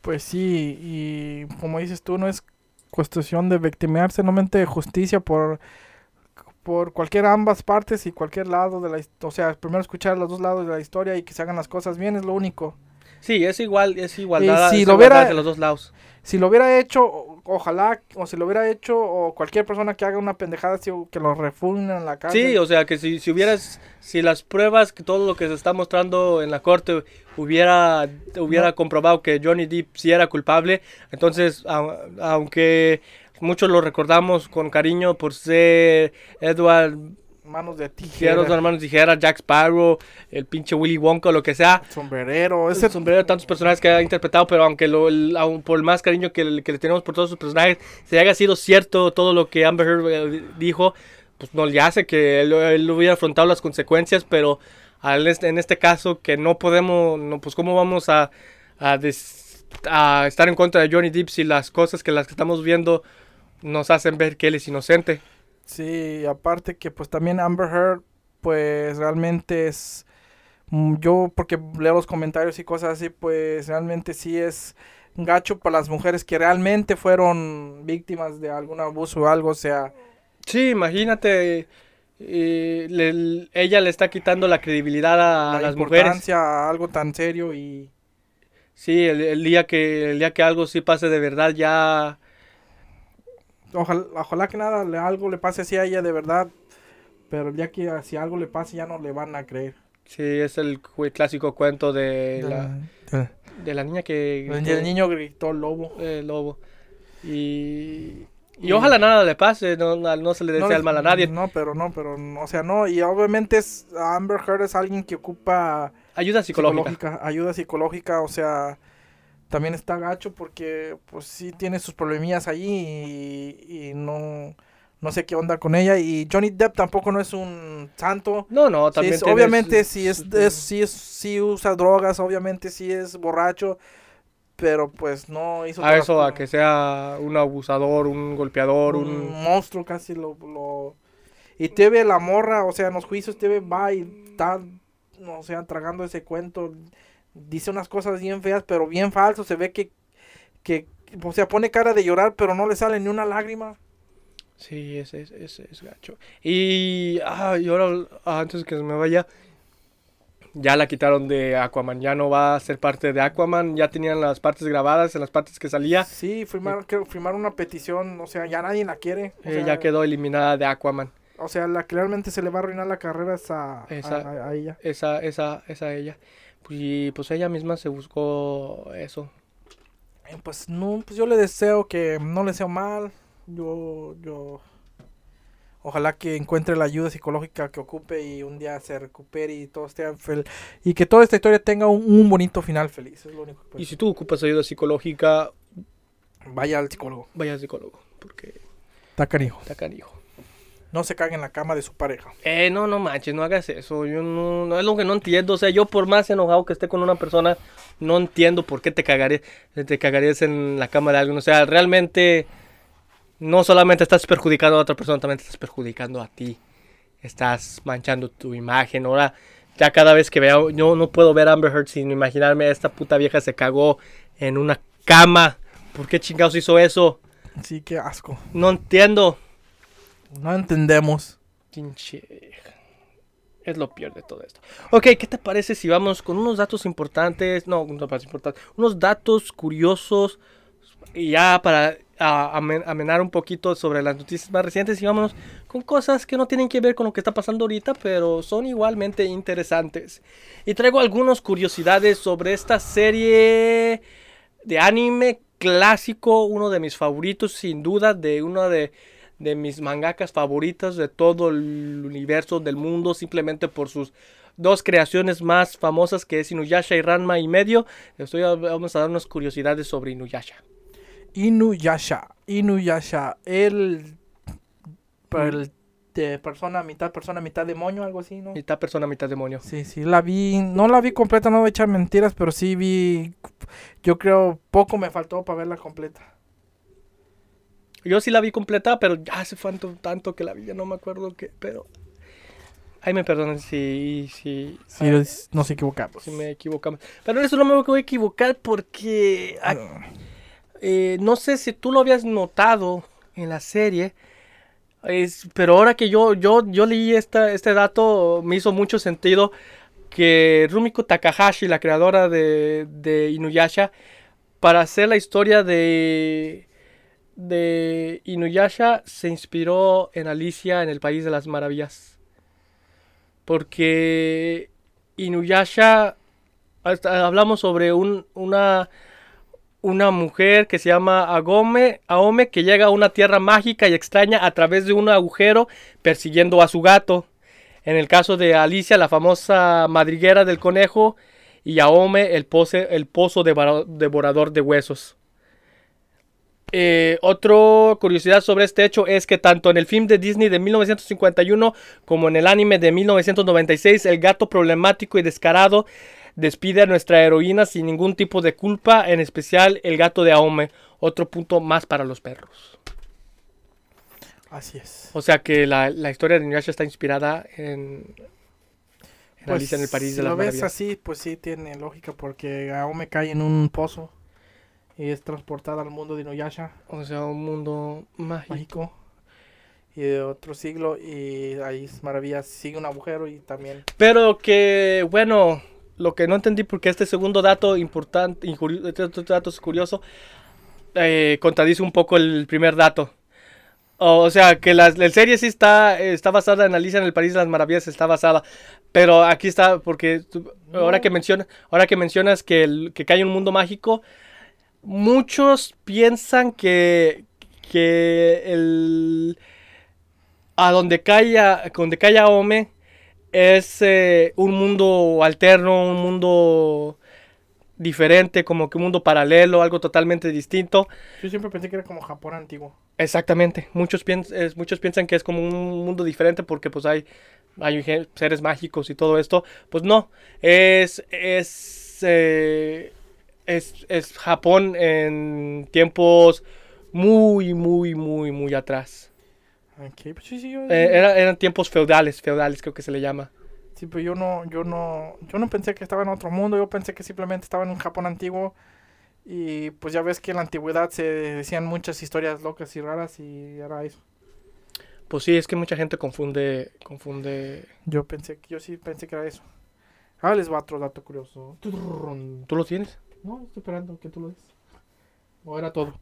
Pues sí, y como dices tú, no es cuestión de victimarse, solamente de justicia por, por cualquier ambas partes y cualquier lado de la. O sea, primero escuchar los dos lados de la historia y que se hagan las cosas bien es lo único. Sí, es igual, es igualdad, si es lo igualdad hubiera- de los dos lados. Si lo hubiera hecho, ojalá, o si lo hubiera hecho, o cualquier persona que haga una pendejada, o que lo refunden en la cárcel. Sí, o sea, que si, si hubieras, si las pruebas, que todo lo que se está mostrando en la corte hubiera, hubiera No. comprobado que Johnny Depp sí era culpable, entonces, a- aunque muchos lo recordamos con cariño por ser Edward Manos de Tijera, hermanos Tijera, Jack Sparrow, el pinche Willy Wonka, lo que sea, sombrerero, ese sombrero de tantos personajes que ha interpretado, pero aunque lo, el- aun por el más cariño que, le- que le tenemos por todos sus personajes, si haya sido cierto todo lo que Amber Heard eh, dijo, pues no le hace que él, él hubiera afrontado las consecuencias, pero al en este caso que no podemos, no, pues cómo vamos a, a, des- a estar en contra de Johnny Depp si las cosas que las que estamos viendo nos hacen ver que él es inocente. Sí, aparte que pues también Amber Heard, pues realmente es, mm, yo porque leo los comentarios y cosas así, pues realmente sí es gacho para las mujeres que realmente fueron víctimas de algún abuso o algo, o sea, Sí, imagínate, eh, le- ella le está quitando la credibilidad a, la las mujeres. importancia a algo tan serio y Sí, el, el día que el día que algo sí pase de verdad ya ojalá, ojalá que nada, le- algo le pase así a ella de verdad, pero el día que si algo le pase ya no le van a creer. sí es el cu- clásico cuento de la, Del- de la niña que gritó, el niño gritó lobo. eh, lobo y y Y- ojalá nada le pase, no, no, no se le desea No, el mal a nadie. No, pero no, pero, no, o sea, no, y obviamente es, Amber Heard es alguien que ocupa Ayuda psicológica. psicológica, ayuda psicológica, o sea, también está gacho porque, pues sí tiene sus problemillas ahí y, y no, no sé qué onda con ella, y Johnny Depp tampoco no es un santo, No, no, Sí también es- obviamente su- sí es, es- sí es, sí usa drogas, obviamente sí es borracho, pero pues no hizo a eso a que sea un abusador, un golpeador, un un monstruo casi lo, lo... y te ve la morra o sea en los juicios te ve va y está o sea tragando ese cuento dice unas cosas bien feas pero bien falso. Se ve que que o sea pone cara de llorar pero no le sale ni una lágrima. Sí, es, es, es, es gacho. Y, ah, y ahora, ah, antes que se me vaya, ya la quitaron de Aquaman, ya no va a ser parte de Aquaman, ya tenían las partes grabadas en las partes que salía, sí firmar que firmar una petición o sea ya nadie la quiere. O eh, sea, ya quedó eliminada de Aquaman, o sea la que realmente se le va a arruinar la carrera es a, a- Esa- a- a ella. esa, esa, esa ella. Y pues ella misma se buscó eso, Eh, Pues no, pues yo le deseo que no le deseo mal. Yo, yo, ojalá que encuentre la ayuda psicológica que ocupe y un día se recupere y todo esté fel y que toda esta historia tenga un, un bonito final feliz. Es lo único que puedo Y si tú ocupas ayuda psicológica. Vaya al psicólogo. vaya al psicólogo, porque Está canijo. está canijo. No se cague en la cama de su pareja. Eh, no, no manches, no hagas eso. Yo no, no es lo que no entiendo. O sea, yo por más enojado que esté con una persona, no entiendo por qué te cagarías, te cagarías en la cama de alguien. O sea, realmente no solamente estás perjudicando a otra persona, también te estás perjudicando a ti. Estás manchando tu imagen. Ahora, ya cada vez que veo, yo no puedo ver a Amber Heard sin imaginarme esta puta vieja se cagó en una cama. ¿Por qué chingados hizo eso? Sí, qué asco. No entiendo. No entendemos. Pinche. Es lo peor de todo esto. Ok, ¿qué te parece si vamos con unos datos importantes? No, no más importantes. Unos datos curiosos. Ya para a- amen- amenar un poquito sobre las noticias más recientes. Y vámonos con cosas que no tienen que ver con lo que está pasando ahorita, pero son igualmente interesantes. Y traigo algunas curiosidades sobre esta serie de anime clásico. Uno de mis favoritos, sin duda, de uno de de mis mangakas favoritas de todo el universo del mundo, simplemente por sus dos creaciones más famosas que es Inuyasha y Ranma y medio. Estoy, vamos a dar unas curiosidades sobre Inuyasha. Inuyasha. Inuyasha. El. para el de persona, mitad persona, mitad demonio, algo así, ¿no? Mitad persona, mitad demonio. Sí, sí, la vi. No la vi completa, no voy a echar mentiras, pero sí vi. Yo creo poco me faltó para verla completa. Yo sí la vi completa, pero ya hace tanto, tanto que la vi, ya no me acuerdo qué, pero... Ay, me perdonen si, si, Sí, es- nos equivocamos. si me equivocamos. Pero eso no me voy a equivocar porque... eh, no sé si tú lo habías notado en la serie, es- pero ahora que yo, yo, yo leí esta, este dato, me hizo mucho sentido que Rumiko Takahashi, la creadora de, de Inuyasha, para hacer la historia de, de Inuyasha, se inspiró en Alicia en el País de las Maravillas. Porque Inuyasha, hablamos sobre un, una, una mujer que se llama Agome, Aome, que llega a una tierra mágica y extraña a través de un agujero persiguiendo a su gato. En el caso de Alicia, la famosa madriguera del conejo, y Aome, el, el pozo devora- devorador de huesos. Eh, otra curiosidad sobre este hecho es que tanto en el film de Disney de 1951 como en el anime de 1996, el gato problemático y descarado despide a nuestra heroína sin ningún tipo de culpa, en especial el gato de Aome, otro punto más para los perros. Así es. O sea que la, la historia de Inuyasha está inspirada en, en Pues, Alicia en el París si de las lo ves así, pues sí tiene lógica, porque Aome cae en un pozo y es transportada al mundo de Inuyasha, O sea, un mundo mágico. mágico, y de otro siglo, y ahí es maravilla, sigue un agujero y también... Pero que, bueno, lo que no entendí porque este segundo dato importante, este dato es curioso, eh, contradice un poco el primer dato. O sea, que la, la serie sí está, está basada en Alicia en el País de las Maravillas, está basada. Pero aquí está, porque tú- ahora, que menciona, ahora que mencionas que, el, que cae un mundo mágico, muchos piensan que, que el, a donde cae, a- donde cae Aome es eh, un mundo alterno, un mundo diferente, como que un mundo paralelo, algo totalmente distinto. Yo siempre pensé que era como Japón antiguo. Exactamente. Muchos, piens- es- muchos piensan que es como un mundo diferente porque pues hay, hay seres mágicos y todo esto. Pues no. Es, es, eh, es, es Japón en tiempos muy, muy, muy, muy atrás. Ok, pues sí, sí, yo... Eh, era- eran tiempos feudales, feudales creo que se le llama. Sí, pero yo no, yo no, yo no pensé que estaba en otro mundo, yo pensé que simplemente estaba en un Japón antiguo y pues ya ves que en la antigüedad se decían muchas historias locas y raras y era eso. Pues sí, es que mucha gente confunde, confunde. Yo pensé, que- yo sí pensé que era eso. Ah, les va otro dato curioso. ¿Tú lo tienes? No, estoy esperando que tú lo des. O era todo.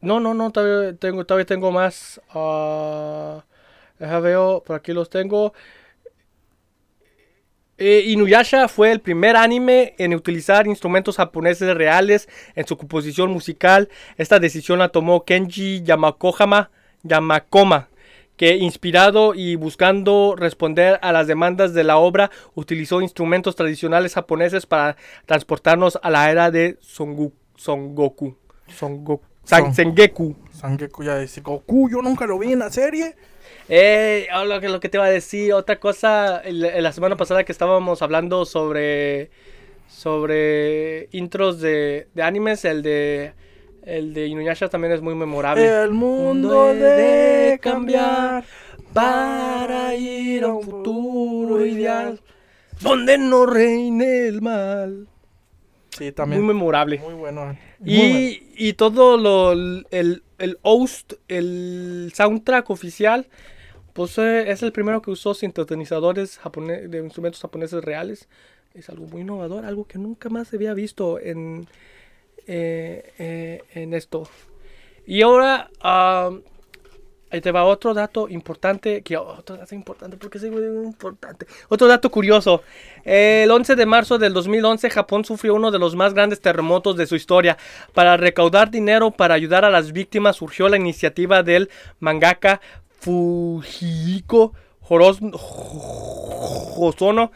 No, no, no, todavía tengo, todavía tengo más. ah, deja veo, por aquí los tengo. Eh, Inuyasha fue el primer anime en utilizar instrumentos japoneses reales en su composición musical. Esta decisión la tomó Kenji Yamakohama, Yamakoma, que inspirado y buscando responder a las demandas de la obra, utilizó instrumentos tradicionales japoneses para transportarnos a la era de Songu- Songoku. Songoku. San- Son- Sengeku. Sangeku ya dice, Goku, yo nunca lo vi en la serie. Eh, oh, lo, que, lo que te iba a decir, otra cosa, el- la semana pasada que estábamos hablando sobre sobre intros de, de animes, el de el de Inuyasha también es muy memorable. El mundo debe cambiar para ir a un futuro ideal. donde no reine el mal. Sí, Muy también. memorable. Muy bueno. muy Y, y todo lo, el, el host, el soundtrack oficial, pues eh, es el primero que usó sintetizadores de instrumentos japoneses reales. Es algo muy innovador, algo que nunca más se había visto en, eh, eh, en esto. Y ahora, ah, ahí te va otro dato importante, que otro dato importante, porque es importante. Otro dato curioso. El 11 de marzo del 2011, Japón sufrió uno de los más grandes terremotos de su historia. Para recaudar dinero para ayudar a las víctimas, surgió la iniciativa del mangaka Fujihiko Horos- Hosono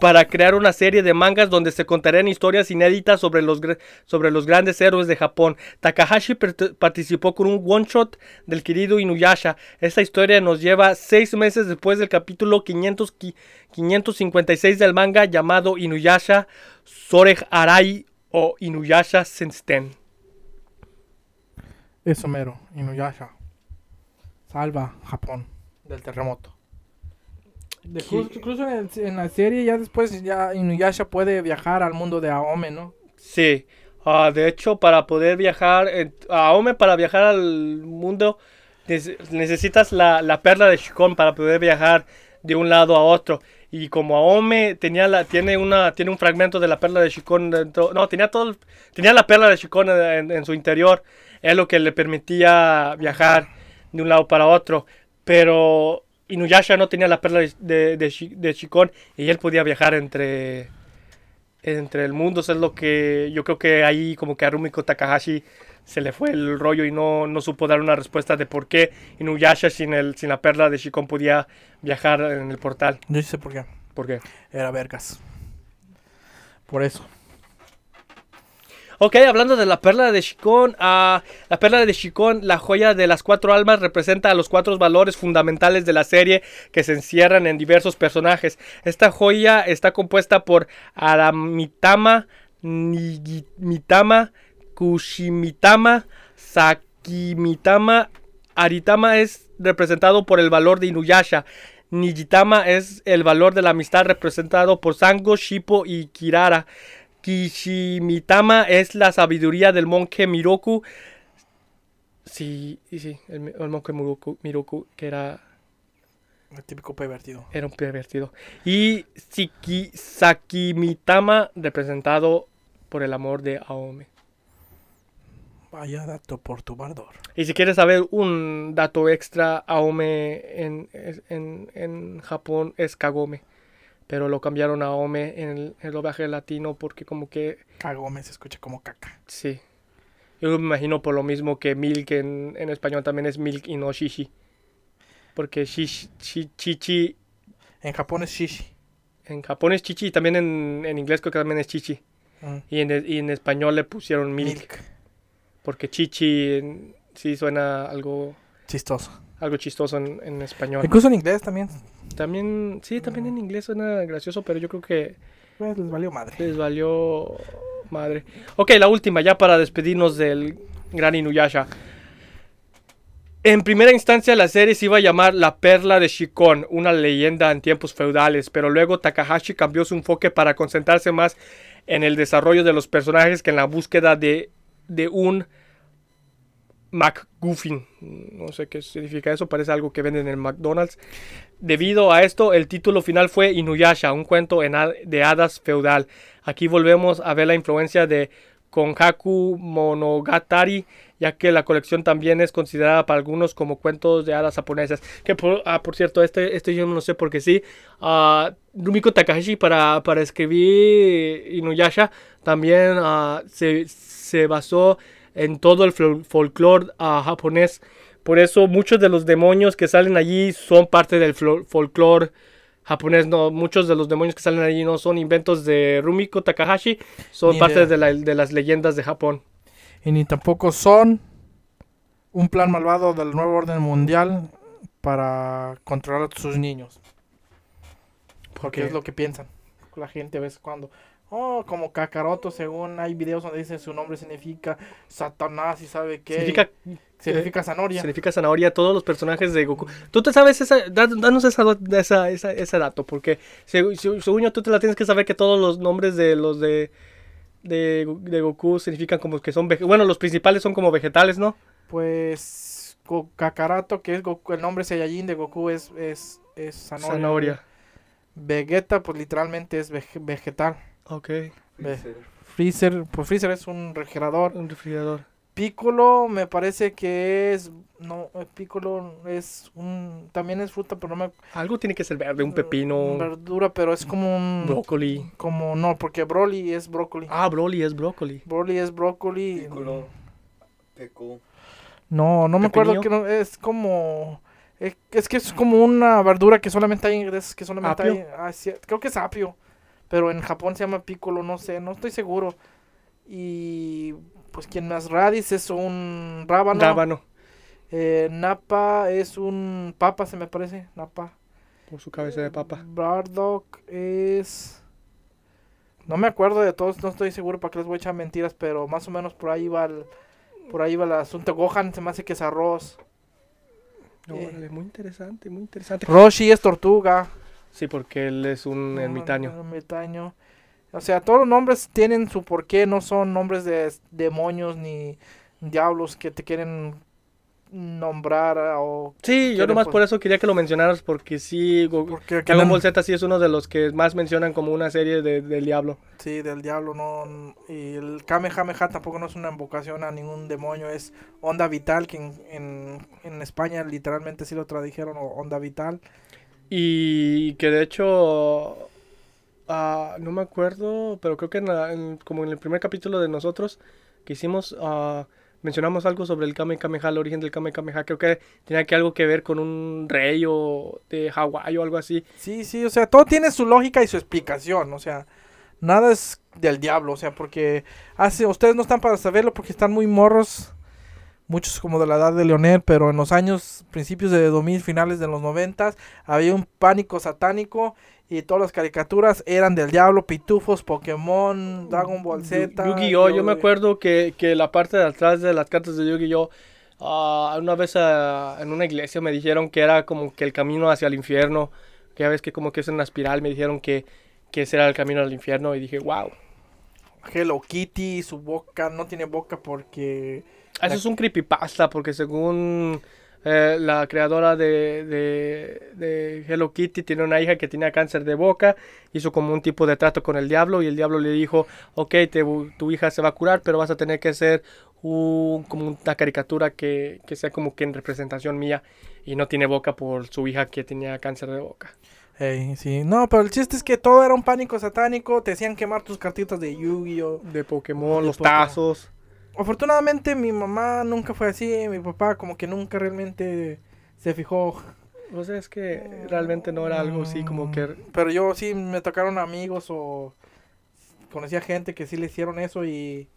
para crear una serie de mangas donde se contarían historias inéditas sobre los, sobre los grandes héroes de Japón. Takahashi part- participó con un one shot del querido Inuyasha. Esta historia nos lleva seis meses después del capítulo 500 qui- 556 del manga llamado Inuyasha Soreg Arai o Inuyasha Sensten. Eso mero, Inuyasha. Salva Japón del terremoto. Incluso en, el- en la serie ya después ya Inuyasha puede viajar al mundo de Aome, ¿no? Sí, ah, de hecho, para poder viajar en- a Ome, para viajar al mundo, nece- necesitas la, la perla de Shikon para poder viajar de un lado a otro. Y como Aome tenía la, tiene una, tiene un fragmento de la perla de Shikon dentro, no, tenía todo, tenía la perla de Shikon en, en su interior, es lo que le permitía viajar de un lado para otro. Pero Inuyasha no tenía la perla de, de, de Shi- de Shikon y él podía viajar entre entre el mundo. Eso es lo que yo creo que ahí como que a Rumiko Takahashi se le fue el rollo y no, no supo dar una respuesta de por qué Inuyasha sin, el, sin la perla de Shikon podía viajar en el portal. Yo sé por qué. ¿Por qué? Era vergas. Por eso. Ok, hablando de la perla de Shikon, ah, la perla de Shikon, la joya de las cuatro almas, representa a los cuatro valores fundamentales de la serie que se encierran en diversos personajes. Esta joya está compuesta por Aramitama, Nigimitama, Kushimitama, Sakimitama. Aritama es representado por el valor de Inuyasha. Nijitama es el valor de la amistad representado por Sango, Shippo y Kirara. Kishimitama es la sabiduría del monje Miroku. Sí, sí, el, el monje Miroku, Miroku, que era, El típico pervertido. era un pervertido. Y Siki, Sakimitama, representado por el amor de Aome. Vaya dato por tu bardor. Y si quieres saber un dato extra, Aome en, en, en Japón es Kagome. Pero lo cambiaron a Aome en el, en el doblaje latino porque como que Kagome se escucha como caca. Sí. Yo me imagino por lo mismo que milk en, en español también es milk y no shishi. Porque shish, shi- chichi En Japón es shishi. en Japón es chichi y también en, en inglés creo que también es chichi. Mm. Y en, y en español le pusieron milk. Milk. Porque chichi sí suena algo, Chistoso. Algo chistoso en, en español. Incluso en inglés también. También, sí, también en inglés suena gracioso, pero yo creo que Pues les valió madre. les valió madre. Ok, la última, ya para despedirnos del gran Inuyasha. En primera instancia la serie se iba a llamar La Perla de Shikon, una leyenda en tiempos feudales, pero luego Takahashi cambió su enfoque para concentrarse más en el desarrollo de los personajes que en la búsqueda de, de un McGuffin. No sé qué significa eso, parece algo que venden en McDonald's. Debido a esto, el título final fue Inuyasha, un cuento de hadas feudal. Aquí volvemos a ver la influencia de con Haku Monogatari, ya que la colección también es considerada para algunos como cuentos de hadas japonesas. Que por, ah, por cierto, este, este yo no sé por qué sí. ah, Rumiko Takahashi para, para escribir Inuyasha también ah, se, se basó en todo el fol- folclore ah, japonés. Por eso muchos de los demonios que salen allí son parte del folclore japonés. No, muchos de los demonios que salen allí no son inventos de Rumiko Takahashi, son Ni parte de- de, la- de las leyendas de Japón. Y ni tampoco son un plan malvado del nuevo orden mundial para controlar a sus niños. Porque es lo que piensan la gente a veces cuando... Oh, como Kakaroto, según hay videos donde dicen su nombre significa Satanás y sabe qué. Significa, significa zanahoria. significa zanahoria todos los personajes de Goku. Tú te sabes esa, da- danos esa, esa, esa- ese dato, porque seg- seg- según yo tú te la tienes que saber que todos los nombres de los de, de, de Goku significan como que son, bueno, los principales son como vegetales, ¿no? Pues Kakaroto, que es Goku, el nombre Saiyajin de Goku es, es, es zanahoria. Zanahoria. Vegeta, pues literalmente es vege- vegetal. Ok, Ve- Freezer, pues Freezer es un refrigerador. un refrigerador. Piccolo me parece que es no eh, Piccolo es un también es fruta pero no me Algo tiene que ser verde, un pepino, verdura pero es como un brócoli. como no porque Broly es brócoli Ah, Broly es brócoli. Broly es brócoli Piccolo, Peco. no no me acuerdo que no, es como es, es que es como una verdura que solamente hay que solamente ¿Apio? hay ah, sí, creo que es apio pero en Japón se llama Piccolo no sé no estoy seguro y pues quien más Raditz es un rábano Rábano, Eh, Napa es un papa, se me parece. Napa. por su cabeza de papa. Bardock es. No me acuerdo de todos, no estoy seguro para que les voy a echar mentiras, pero más o menos por ahí va el, por ahí va el asunto. Gohan se me hace que es arroz. Eh. Órale, muy interesante, muy interesante. Roshi es tortuga. Sí, porque él es un ermitaño. Un ermitaño. O sea, todos los nombres tienen su porqué, no son nombres de demonios ni diablos que te quieren nombrar ah, o Sí, yo nomás pues- por eso quería que lo mencionaras, porque sí, porque Dragon andan- Ball Z sí es uno de los que más mencionan como una serie de, del diablo. Sí, del diablo, no. Y el Kamehameha tampoco no es una invocación a ningún demonio, es onda vital, que en, en, en España literalmente sí lo tradujeron, onda vital. Y que de hecho, ah, no me acuerdo, pero creo que en la- en- como en el primer capítulo de nosotros que hicimos, ah, mencionamos algo sobre el Kame Kameha, el origen del Kame Kameha. Creo que tenía que algo que ver con un rey o de Hawái o algo así. Sí, sí, o sea, todo tiene su lógica y su explicación, o sea, nada es del diablo, o sea, porque hace, ustedes no están para saberlo porque están muy morros, muchos como de la edad de Leonel, pero en los años, principios de 2000, finales de los 90, había un pánico satánico y todas las caricaturas eran del diablo, pitufos, Pokémon, Dragon Ball Z. Yu- Yu-Gi-Oh! Yo me acuerdo que, que la parte de atrás de las cartas de Yu-Gi-Oh! ah, una vez ah, en una iglesia me dijeron que era como que el camino hacia el infierno. Que ya ves que como que es una espiral. Me dijeron que, que ese era el camino al infierno. Y dije, wow. Hello Kitty, su boca no tiene boca porque Eso es un creepypasta porque según eh, la creadora de, de, de Hello Kitty tiene una hija que tenía cáncer de boca, hizo como un tipo de trato con el diablo y el diablo le dijo, ok, te- tu hija se va a curar, pero vas a tener que hacer un, como una caricatura que, que sea como que en representación mía y no tiene boca por su hija que tenía cáncer de boca. Ey, sí, no, pero el chiste es que todo era un pánico satánico, te hacían quemar tus cartitas de Yu-Gi-Oh. De Pokémon, De los Pokémon. tazos. Afortunadamente mi mamá nunca fue así, mi papá como que nunca realmente se fijó. O sea, es que realmente no era algo así como que... Pero yo sí me tocaron amigos o conocía gente que sí le hicieron eso y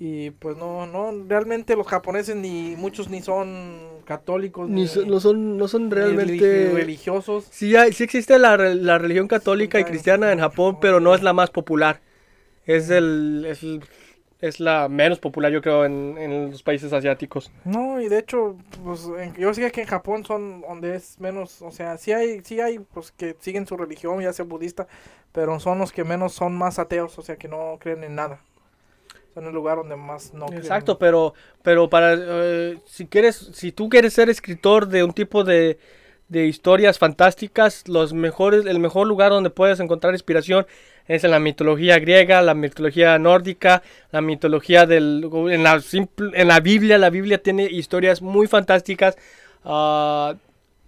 y pues no no realmente los japoneses ni muchos ni son católicos Ni son- no son, no son ni realmente... religi- religiosos. Sí, hay, sí existe la, la religión católica y cristiana en Japón, pero no es la más popular. Es, el, es, el- es la menos popular, yo creo, en, en los países asiáticos. No, y de hecho, pues en- yo sé que en Japón son donde es menos, o sea, sí hay, sí hay pues que siguen su religión, ya sea budista, pero son los que menos son más ateos, o sea, que no creen en nada. Son el lugar donde más no creen. Exacto, pero, pero para eh, si quieres, si tú quieres ser escritor de un tipo de, de historias fantásticas. Los mejores, el mejor lugar donde puedes encontrar inspiración es en la mitología griega, la mitología nórdica, la mitología del en la en la Biblia. La Biblia tiene historias muy fantásticas. ah,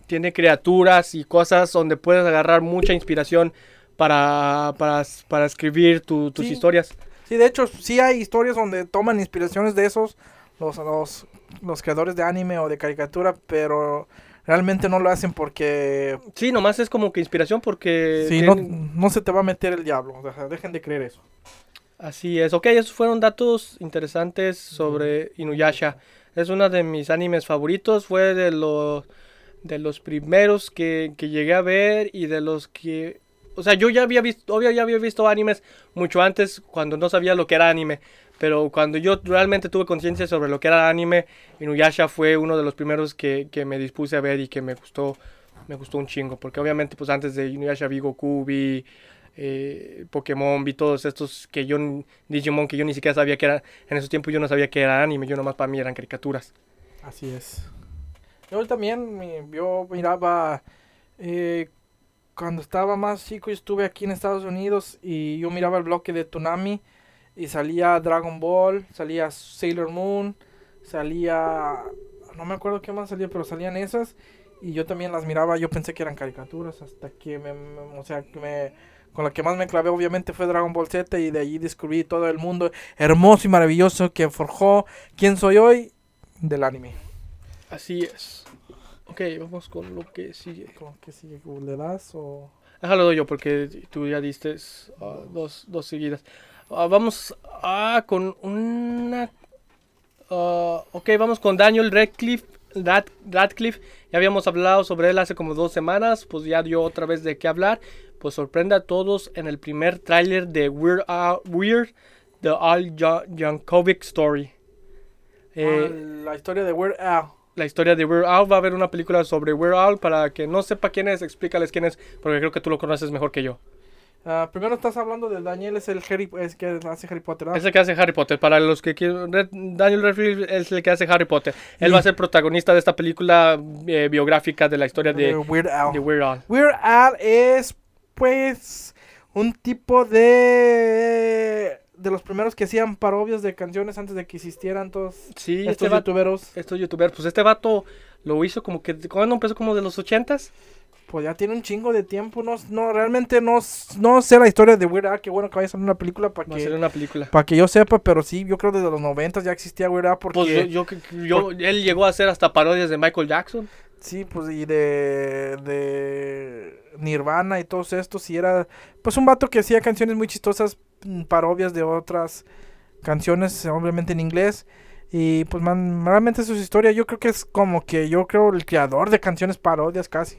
tiene criaturas y cosas donde puedes agarrar mucha inspiración para, para, para escribir tu- tus Sí. historias. Sí, de hecho, sí hay historias donde toman inspiraciones de esos, los, los, los creadores de anime o de caricatura, pero realmente no lo hacen porque Sí, nomás es como que inspiración porque... sí, no, no se te va a meter el diablo. O sea, dejen de creer eso. Así es, ok, esos fueron datos interesantes sobre Inuyasha. Es uno de mis animes favoritos, fue de los, de los primeros que, que llegué a ver y de los que... O sea, yo ya había visto, obvio, ya había visto animes mucho antes cuando no sabía lo que era anime. Pero cuando yo realmente tuve conciencia sobre lo que era anime, Inuyasha fue uno de los primeros que, que me dispuse a ver y que me gustó, me gustó un chingo. Porque obviamente pues antes de Inuyasha vi Goku, vi eh, Pokémon, vi todos estos que yo, Digimon, que yo ni siquiera sabía que era, en esos tiempos yo no sabía que era anime, yo nomás para mí eran caricaturas. Así es. Yo también, yo miraba, eh, cuando estaba más chico, yo estuve aquí en Estados Unidos y yo miraba el bloque de Tsunami y salía Dragon Ball, salía Sailor Moon, salía, no me acuerdo qué más salía, pero salían esas y yo también las miraba, yo pensé que eran caricaturas hasta que me, me- o sea, que me, con la que más me clavé obviamente fue Dragon Ball Z y de allí descubrí todo el mundo hermoso y maravilloso que forjó quién soy hoy del anime. Así es. Ok, vamos con lo que sigue. ¿Cómo que sigue? ¿Le das o...? Déjalo yo porque tú ya diste ah, dos, dos seguidas. Ah, vamos ah, con una... ah, ok, vamos con Daniel Radcliffe. Rad- Radcliffe. Ya habíamos hablado sobre él hace como dos semanas. Pues ya dio otra vez de qué hablar. Pues sorprende a todos en el primer tráiler de Weird, Al- Weird The Al Yankovic Story. Eh, la historia de Weird Al. la historia de Weird Al. Va a haber una película sobre Weird Al. Para que no sepa quién es, explícales quién es. Porque creo que tú lo conoces mejor que yo. Ah, primero estás hablando de Daniel, es el Harry, es que hace Harry Potter, ¿verdad? Es el que hace Harry Potter. Para los que quieren, Daniel Radcliffe es el que hace Harry Potter. Él va a ser protagonista de esta película eh, biográfica de la historia de Weird Al. de Weird Al. Weird Al es, pues, un tipo de... De los primeros que hacían parodias de canciones antes de que existieran todos Sí, estos este vato, youtuberos. estos youtubers. Pues este vato lo hizo como que. ¿Cuándo empezó? Como de los ochentas. Pues ya tiene un chingo de tiempo. No, no realmente no, no sé la historia de Weird Al. Qué bueno que vaya a salir una película para que, una película. para que yo sepa. Pero sí, yo creo desde los 90 ya existía Weird Al porque... Pues yo, yo, yo- él llegó a hacer hasta parodias de Michael Jackson. Sí, pues y de, de Nirvana y todos estos. Y era pues un vato que hacía canciones muy chistosas, mm, parodias de otras canciones, obviamente en inglés. Y pues man, realmente su historia yo creo que es como que yo creo el creador de canciones parodias casi.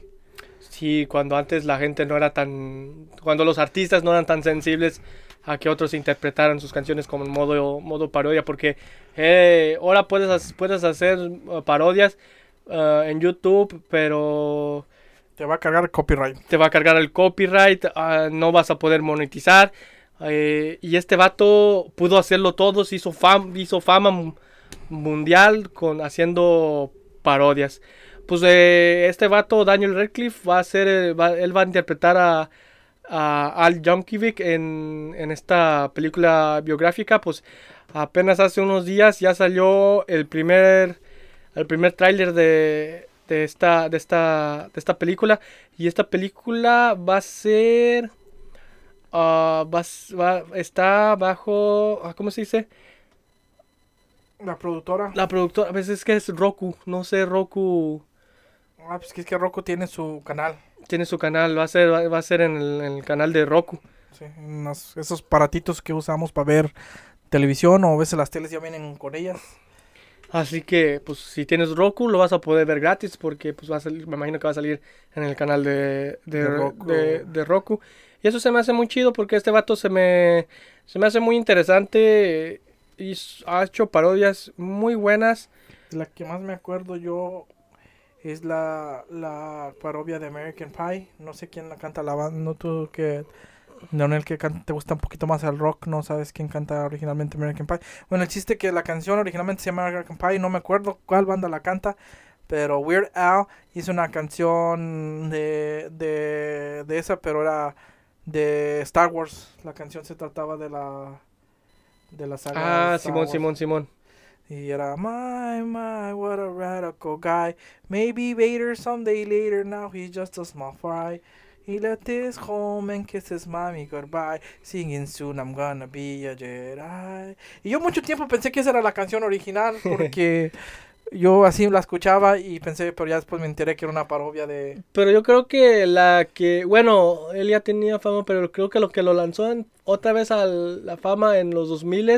Sí, cuando antes la gente no era tan. Cuando los artistas no eran tan sensibles a que otros interpretaran sus canciones como en modo, modo parodia. Porque eh, ahora puedes, puedes hacer uh, parodias uh, en YouTube, pero Te va a cargar copyright. te va a cargar el copyright, ah, no vas a poder monetizar. eh, y este vato pudo hacerlo todo, hizo, fam hizo fama mu- mundial con haciendo parodias. Pues eh, este vato, Daniel Radcliffe, va a ser, va- él va a interpretar a, a Al Yankovic en, en esta película biográfica. Pues apenas hace unos días ya salió el primer, el primer tráiler de, de esta, de esta, de esta película. Y esta película va a ser, ah, va, va- está bajo, ah, ¿cómo se dice? La productora. La productora, a veces es que es Roku, no sé, Roku Ah, pues que es que Roku tiene su canal. tiene su canal, va a ser, va, a ser en el, en el canal de Roku. Sí, unos- esos aparatitos que usamos para ver televisión o a veces las teles ya vienen con ellas. Así que, pues, si tienes Roku, lo vas a poder ver gratis porque, pues, va a salir, me imagino que va a salir en el canal de, de, De Roku. de- de Roku. Y eso se me hace muy chido porque este vato se me, se me hace muy interesante y ha hecho parodias muy buenas. La que más me acuerdo yo es la, la parodia de American Pie. No sé quién la canta la banda. No tú que. Leonel, que can- te gusta un poquito más el rock, no sabes quién canta originalmente American Pie. Bueno, el chiste que la canción originalmente se llama American Pie, no me acuerdo cuál banda la canta, Pero Weird Al hizo una canción de, de, de esa, pero era de Star Wars. La canción se trataba de la de la saga. Ah, Simón. Simón, Simón. Y era My, my, what a radical guy. Maybe Vader someday later, now he's just a small fry. He left his home and kissed his mommy goodbye. Singing soon I'm gonna be a Jedi. Y yo mucho tiempo pensé que esa era la canción original <laughs> porque yo así la escuchaba y pensé, pero ya después me enteré que era una parodia de... Pero yo creo que la que, bueno, él ya tenía fama, pero creo que lo que lo lanzó en- otra vez a la fama en los 2000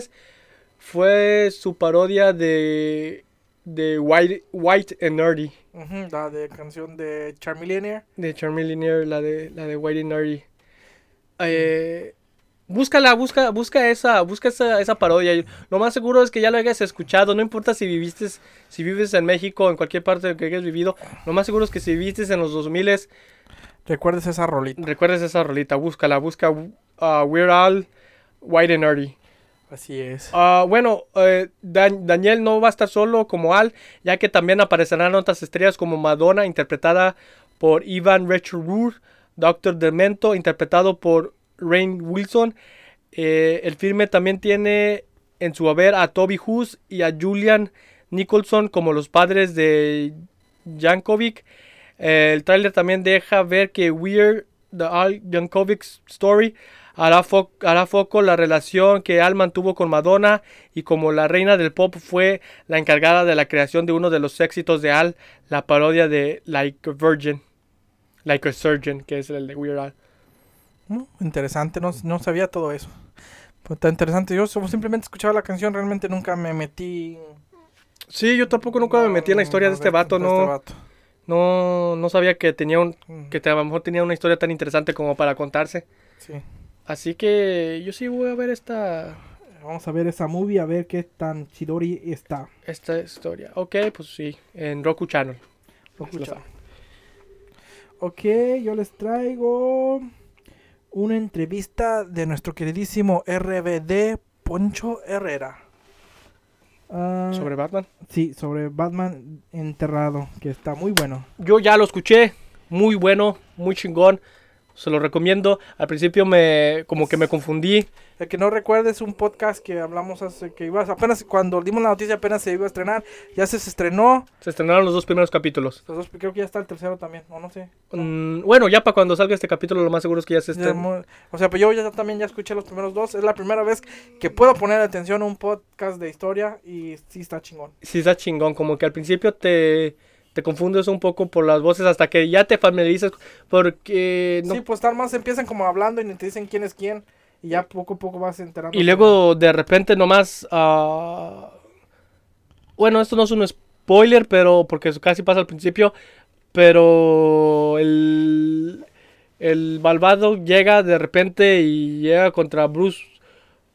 fue su parodia de, de White, White and Nerdy, Ujú, la de canción de Charmillionaire. de Charmeleonier, la de, la de White and Nerdy. Eh, búscala, busca, busca esa, busca esa, esa parodia. Lo más seguro es que ya lo hayas escuchado, no importa si viviste, si vives en México en cualquier parte que hayas vivido, lo más seguro es que si viviste en los 2000 ¿Recuerdas esa rolita? Recuerdes esa rolita, búscala, busca uh, We're All White and Nerdy. Así es. Ah, bueno, eh, Dan- Daniel no va a estar solo como Al, ya que también aparecerán otras estrellas como Madonna, interpretada por Ivan Rechurur, Doctor Demento, interpretado por Rain Wilson. Eh, el filme también tiene en su haber a Toby Hus y a Julian Nicholson como los padres de Jankovic. Eh, el tráiler también deja ver que Weird, The Al Yankovic Story, hará, fo- hará foco la relación que Al mantuvo con Madonna y como la reina del pop fue la encargada de la creación de uno de los éxitos de Al, la parodia de Like a Virgin, Like a Surgeon, que es el de Weird Al. Mm, Interesante, no, no sabía todo eso. Pues está interesante. Yo simplemente escuchaba la canción, realmente nunca me metí. Sí, yo tampoco nunca me metí en la historia de este vato, de no, este vato. No, no sabía que tenía un, que a lo mejor tenía una historia tan interesante como para contarse. sí. Así que yo sí voy a ver esta, Vamos a ver esa movie, a ver qué tan chidori está. esta historia. Ok, pues sí, en Roku Channel. Escucha. sabe. Ok, yo les traigo una entrevista de nuestro queridísimo RBD Poncho Herrera. Ah, Sobre Batman. Sí, sobre Batman enterrado, que está muy bueno. Yo ya lo escuché, muy bueno, muy chingón. Se lo recomiendo. Al principio me como que me confundí. El que no recuerde es un podcast que hablamos hace que ibas apenas cuando dimos la noticia apenas se iba a estrenar, ya se, se estrenó. Se estrenaron los dos primeros capítulos. Los dos, creo que ya está el tercero también, o no sé. Mm, bueno, ya para cuando salga este capítulo lo más seguro es que ya se estrenó. o sea, pues yo ya también ya escuché los primeros dos. Es la primera vez que puedo poner atención a un podcast de historia y sí está chingón. Sí está chingón, como que al principio te, te confundes un poco por las voces hasta que ya te familiarizas porque no Sí, pues tal más empiezan como hablando y te dicen quién es quién. Y ya poco a poco vas enterando. Y luego de repente nomás... ah, bueno, esto no es un spoiler, pero porque eso casi pasa al principio. Pero el, el malvado llega de repente y llega contra Bruce,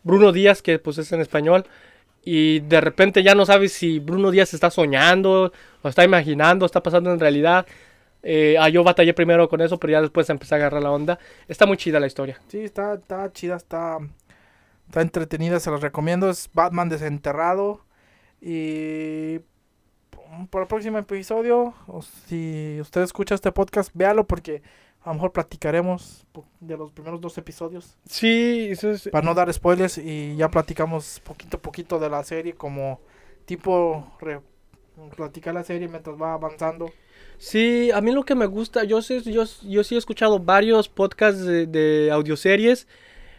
Bruno Díaz, que pues es en español. Y de repente ya no sabes si Bruno Díaz está soñando, o está imaginando, está pasando en realidad. Eh, ah, yo batallé primero con eso, pero ya después empecé a agarrar la onda. Está muy chida la historia. Sí, está, está chida, está, está entretenida, se los recomiendo. Es Batman desenterrado. Y para el próximo episodio, o si usted escucha este podcast, véalo porque a lo mejor platicaremos de los primeros dos episodios. Sí, eso es, Para no dar spoilers y ya platicamos poquito a poquito de la serie como tipo re- platicar la serie mientras va avanzando. Sí, a mí lo que me gusta, yo sí, yo, yo sí he escuchado varios podcasts de, de audioseries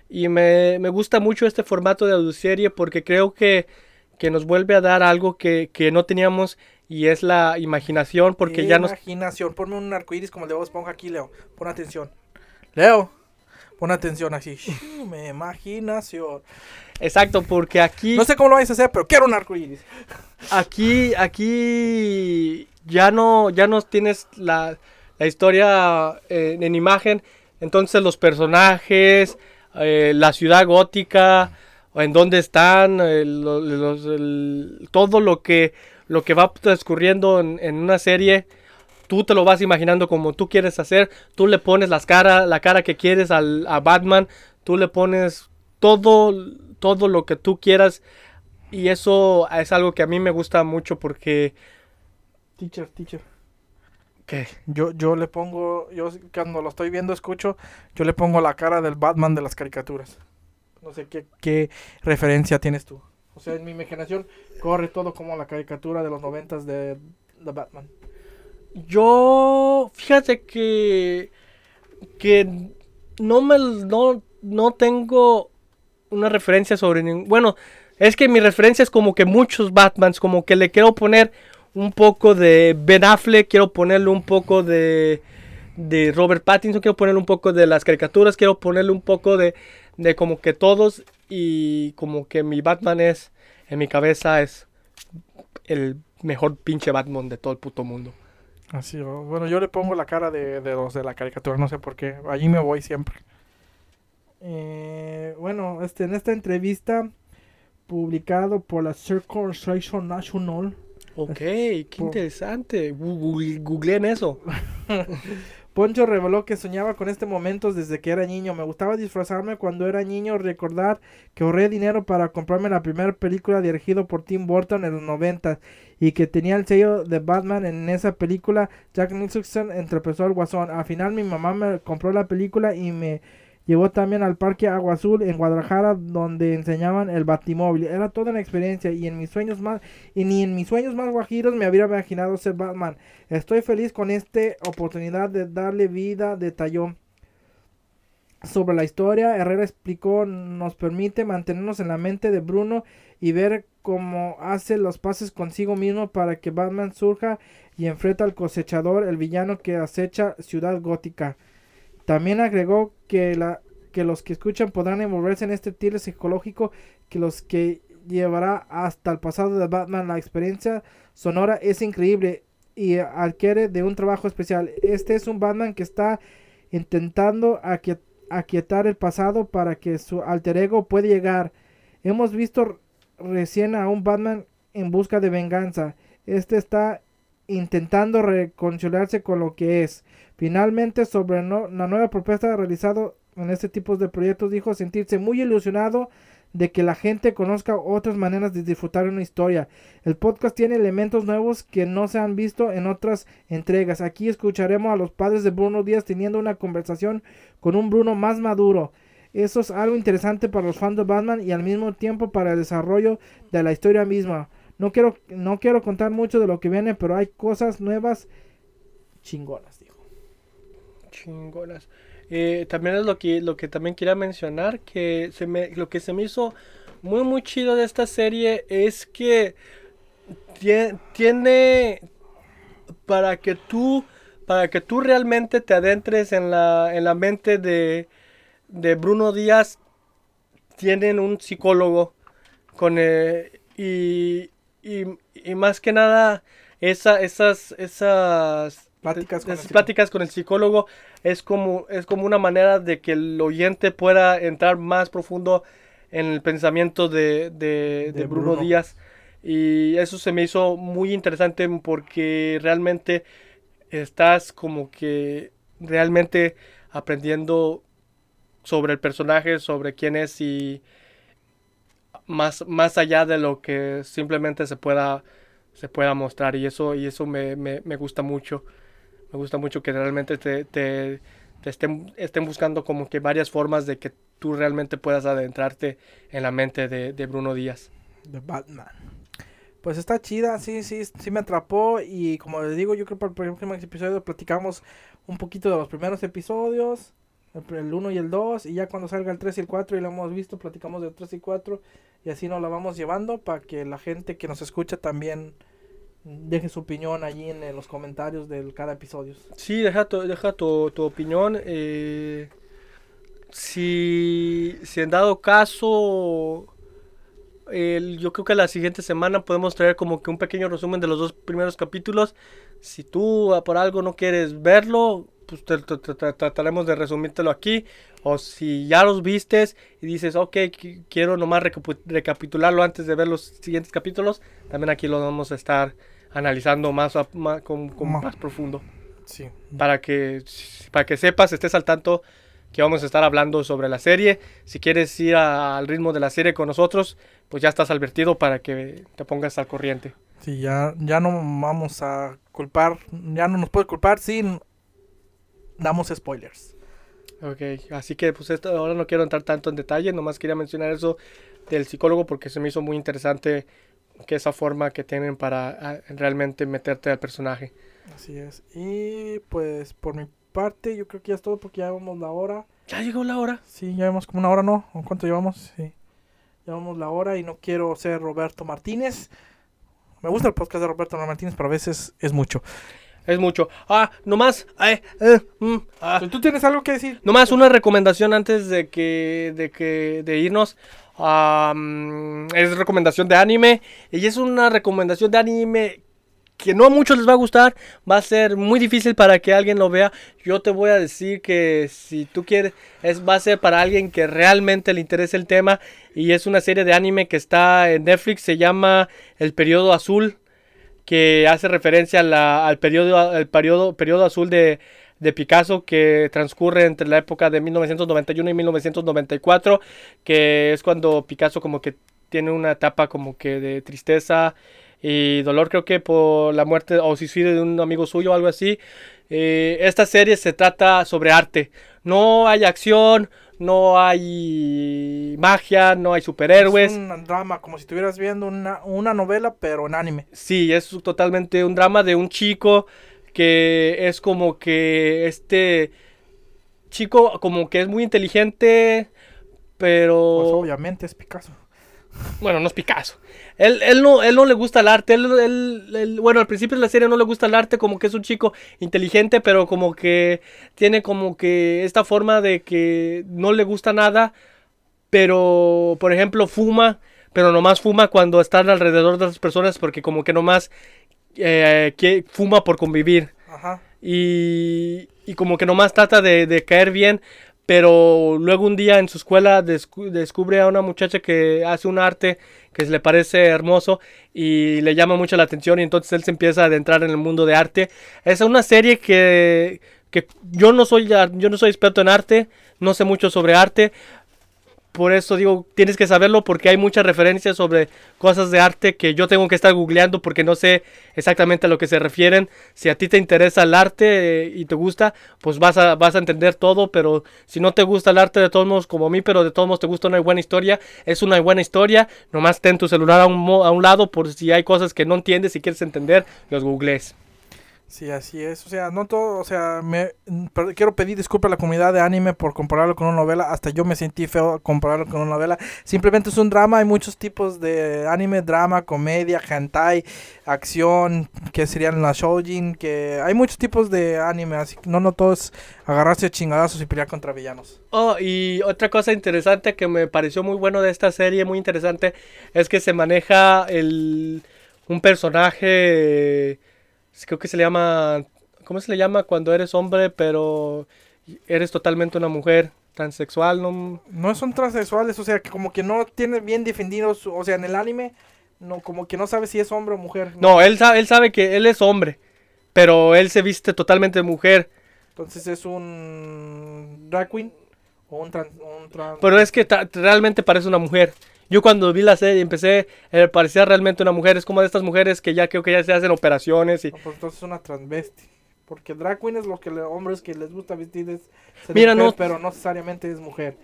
y me, me gusta mucho este formato de audioserie porque creo que, que nos vuelve a dar algo que, que no teníamos y es la imaginación porque ya nos... Imaginación, ponme un arcoíris como el de Bob Esponja aquí, Leo. Pon atención. Leo, pon atención así. Me imaginación. Exacto, porque aquí, No sé cómo lo vais a hacer, pero quiero un arcoíris. aquí, aquí ya no, ya no tienes la, la historia eh, en imagen, entonces los personajes, eh, la ciudad gótica, en dónde están, eh, lo- los- el- todo lo que, lo que va transcurriendo en, en una serie, tú te lo vas imaginando como tú quieres hacer, tú le pones las cara, la cara que quieres al, a Batman, tú le pones todo, todo lo que tú quieras y eso es algo que a mí me gusta mucho porque Teacher, teacher. ¿Qué? Yo, yo le pongo, yo cuando lo estoy viendo, escucho, yo le pongo la cara del Batman de las caricaturas. No sé qué, qué referencia tienes tú. O sea, en mi imaginación corre todo como la caricatura de los noventas de, de Batman. Yo, fíjate que, que no me, no, no tengo una referencia sobre ningún, bueno, es que mi referencia es como que muchos Batmans, como que le quiero poner un poco de Ben Affleck, quiero ponerle un poco de, de Robert Pattinson, quiero ponerle un poco de las caricaturas, quiero ponerle un poco de, de como que todos y como que mi Batman es, en mi cabeza es el mejor pinche Batman de todo el puto mundo. Así, bueno, yo le pongo la cara de, de los de la caricatura, no sé por qué. Allí me voy siempre. Eh, bueno, este, en esta entrevista publicado por la Circumcision National, Ok, qué Por- interesante. Googleen eso. <laughs> Poncho reveló que soñaba con este momento desde que era niño. Me gustaba disfrazarme cuando era niño, recordar que ahorré dinero para comprarme la primera película dirigida por Tim Burton en los 90 y que tenía el sello de Batman en esa película. Jack Nicholson interpretó al Guasón. Al final mi mamá me compró la película y me llevó también al Parque Agua Azul en Guadalajara donde enseñaban el Batimóvil. Era toda una experiencia y en mis sueños más y ni en mis sueños más guajiros me habría imaginado ser Batman. Estoy feliz con esta oportunidad de darle vida, detalló. Sobre la historia, Herrera explicó, nos permite mantenernos en la mente de Bruno y ver cómo hace los pases consigo mismo para que Batman surja y enfrenta al cosechador, el villano que acecha Ciudad Gótica. También agregó que, los que escuchan podrán envolverse en este thriller psicológico que los que llevará hasta el pasado de Batman. La experiencia sonora es increíble y adquiere de un trabajo especial. Este es un Batman que está intentando aquie- aquietar el pasado para que su alter ego pueda llegar. Hemos visto recién a un Batman en busca de venganza. Este está intentando reconciliarse con lo que es. Finalmente, sobre la nueva propuesta realizada en este tipo de proyectos, dijo sentirse muy ilusionado de que la gente conozca otras maneras de disfrutar una historia. El podcast tiene elementos nuevos que no se han visto en otras entregas. Aquí escucharemos a los padres de Bruno Díaz teniendo una conversación con un Bruno más maduro. Eso es algo interesante para los fans de Batman y al mismo tiempo para el desarrollo de la historia misma. No quiero, no quiero contar mucho de lo que viene, pero hay cosas nuevas chingonas, dijo. Chingonas. Eh, también es lo que, lo que también quería mencionar, que se me, lo que se me hizo muy muy chido de esta serie es que tie- tiene para que tú para que tú realmente te adentres en la, en la mente de, de Bruno Díaz tienen un psicólogo con eh, y, y, y más que nada esa, esas esas Pláticas con el esas psicólogo. pláticas con el psicólogo es como es como una manera de que el oyente pueda entrar más profundo en el pensamiento de, de- de De Bruno, Bruno. Díaz y eso se me hizo muy interesante porque realmente estás como que realmente aprendiendo sobre el personaje, sobre quién es y más, más allá de lo que simplemente se pueda, se pueda mostrar. Y eso, y eso me, me- me gusta mucho. Me gusta mucho que realmente te, te- estén, estén buscando como que varias formas de que tú realmente puedas adentrarte en la mente de, de Bruno Díaz. de Batman. Pues está chida, sí, sí, sí me atrapó y como les digo, yo creo que para el próximo episodio platicamos un poquito de los primeros episodios, el 1 y el 2, y ya cuando salga el 3 y el 4 y lo hemos visto, platicamos del 3 y 4 y así nos la vamos llevando para que la gente que nos escucha también deje su opinión allí en, eh, los comentarios de cada episodio. Sí, deja tu, deja tu, tu opinión. eh, si, si en dado caso, el- yo creo que la siguiente semana podemos traer como que un pequeño resumen de los dos primeros capítulos. Si tú ah, por algo no quieres verlo, pues te- te- te- te- trataremos de resumírtelo aquí. O si ya los vistes y dices, ok, qui- quiero nomás recapitularlo antes de ver los siguientes capítulos, también aquí lo vamos a estar analizando más, a- más con, con Ma- más profundo Sí. para que, para que sepas, estés al tanto que vamos a estar hablando sobre la serie. Si quieres ir a- al ritmo de la serie con nosotros, pues ya estás advertido para que te pongas al corriente. Sí, ya, ya no vamos a culpar, ya no nos puede culpar si damos spoilers. Ok, así que pues esto, ahora no quiero entrar tanto en detalle, nomás quería mencionar eso del psicólogo porque se me hizo muy interesante que esa forma que tienen para ah, realmente meterte al personaje. Así es. Y pues por mi parte yo creo que ya es todo porque ya llevamos la hora. Ya llegó la hora. Sí, ya llevamos como una hora, ¿no? ¿O ¿Cuánto llevamos? Sí. Llevamos la hora y no quiero ser Roberto Martínez. Me gusta el podcast de Roberto Martínez, pero a veces es mucho. Es mucho. Ah, nomás. eh, eh, mm, ah. ¿Tú tienes algo que decir? Nomás una recomendación antes de que de que de irnos. Am, es recomendación de anime y es una recomendación de anime que no a muchos les va a gustar, va a ser muy difícil para que alguien lo vea. Yo te voy a decir que si tú quieres, es, va a ser para alguien que realmente le interese el tema. Y es una serie de anime que está en Netflix, se llama El Periodo Azul, que hace referencia a la- al periodo, al periodo, periodo azul de, de Picasso que transcurre entre la época de 1991 y 1994, que es cuando Picasso como que tiene una etapa como que de tristeza y dolor creo que por la muerte o suicidio de un amigo suyo o algo así. Eh, esta serie se trata sobre arte. No hay acción, no hay magia, no hay superhéroes. Es un drama, como si estuvieras viendo una, una novela, pero en anime. Sí, es totalmente un drama de un chico que es como que este chico como que es muy inteligente, pero... Pues obviamente es Picasso. Bueno, no es Picasso. Él, él, no, él no le gusta el arte. Él, él- él- bueno, al principio de la serie no le gusta el arte, como que es un chico inteligente, pero como que tiene como que esta forma de que no le gusta nada, pero, por ejemplo, fuma, pero nomás fuma cuando están alrededor de las personas, porque como que nomás eh, que fuma por convivir Ajá. y, y como que nomás trata de, de caer bien, pero luego un día en su escuela descu- descubre a una muchacha que hace un arte que le parece hermoso y le llama mucho la atención y entonces él se empieza a adentrar en el mundo de arte. Es una serie que, que yo, no soy, yo no soy experto en arte, no sé mucho sobre arte, por eso digo, tienes que saberlo porque hay muchas referencias sobre cosas de arte que yo tengo que estar googleando porque no sé exactamente a lo que se refieren. Si a ti te interesa el arte eh, y te gusta, pues vas a, vas a entender todo, pero si no te gusta el arte de todos modos como a mí, pero de todos modos te gusta una buena historia, es una buena historia, nomás ten tu celular a un, a un lado por si hay cosas que no entiendes y quieres entender, los googlees. Sí, así es. O sea, no todo, o sea, me mm, quiero pedir disculpas a la comunidad de anime por compararlo con una novela. Hasta yo me sentí feo compararlo con una novela. Simplemente es un drama. Hay muchos tipos de anime, drama, comedia, hentai, acción, que serían las shoujin, que hay muchos tipos de anime, así que no no todo es agarrarse a chingadazos y pelear contra villanos. Oh, y otra cosa interesante que me pareció muy bueno de esta serie, muy interesante, es que se maneja el, un personaje, creo que se le llama, ¿cómo se le llama cuando eres hombre pero eres totalmente una mujer? Transexual, ¿no? No son transexuales, o sea, que como que no tiene bien definidos, o sea, en el anime no como que no sabe si es hombre o mujer. No, él sabe, él sabe que él es hombre, pero él se viste totalmente de mujer. Entonces es un drag queen o un trans, un trans- Pero es que realmente parece una mujer. Yo cuando vi la serie empecé, eh, parecía realmente una mujer. Es como de estas mujeres que ya creo que ya se hacen operaciones y... No, pues entonces es una transvesti. Porque drag queen es lo que le, hombres que les gusta vestir es ser Mira, mujer, no- pero no necesariamente es mujer.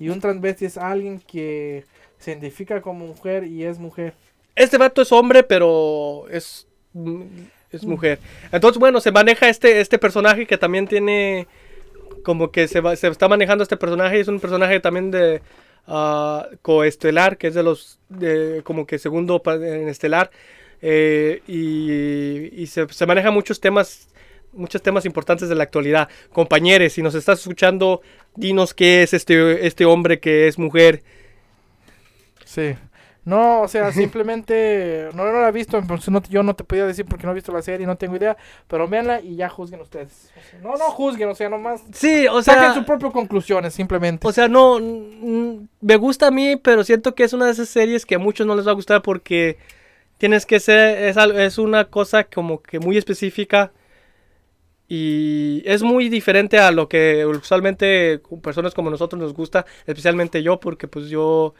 Y un transvesti es alguien que se identifica como mujer y es mujer. Este vato es hombre, pero es, mm, es mujer. Entonces, bueno, se maneja este, este personaje que también tiene... Como que se, va- se está manejando este personaje. Es un personaje también de... ah, coestelar, que es de los... De, como que segundo en estelar. eh, y y se, se maneja muchos temas muchos temas importantes de la actualidad. Compañeros, si nos estás escuchando, dinos qué es este, este hombre que es mujer. Sí. No, o sea, <laughs> simplemente no, no la he visto, entonces no, yo no te podía decir porque no he visto la serie, no tengo idea, pero véanla y ya juzguen ustedes. O sea, no, no juzguen, o sea, nomás Sí, o saquen sea... sus propias conclusiones, simplemente. O sea, no, me gusta a mí, pero siento que es una de esas series que a muchos no les va a gustar porque tienes que ser, es, es una cosa como que muy específica y es muy diferente a lo que usualmente personas como nosotros nos gusta, especialmente yo, porque pues yo,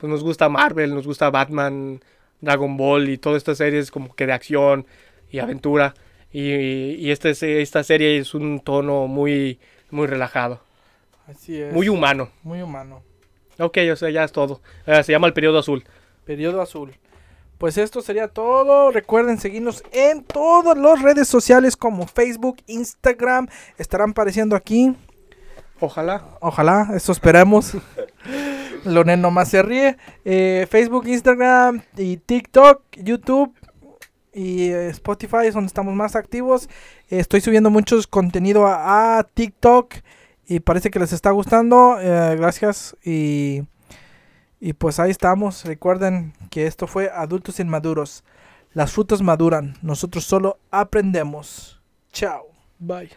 pues nos gusta Marvel, nos gusta Batman, Dragon Ball y todas estas series como que de acción y aventura. Y, y este, esta serie es un tono muy, muy relajado, Así es. muy humano. Muy humano. Ok, o sea, ya es todo. Eh, se llama El Periodo Azul. Periodo azul. Pues esto sería todo. Recuerden seguirnos en todas las redes sociales como Facebook, Instagram. Estarán apareciendo aquí. Ojalá. Ojalá, eso esperamos. <laughs> Lonel nomás se ríe. Eh, Facebook, Instagram y TikTok, YouTube y eh, Spotify es donde estamos más activos. Estoy subiendo muchos contenido a, TikTok y parece que les está gustando. Eh, gracias y, y pues ahí estamos. Recuerden que esto fue Adultos Inmaduros. Las frutas maduran, nosotros solo aprendemos. Chao. Bye.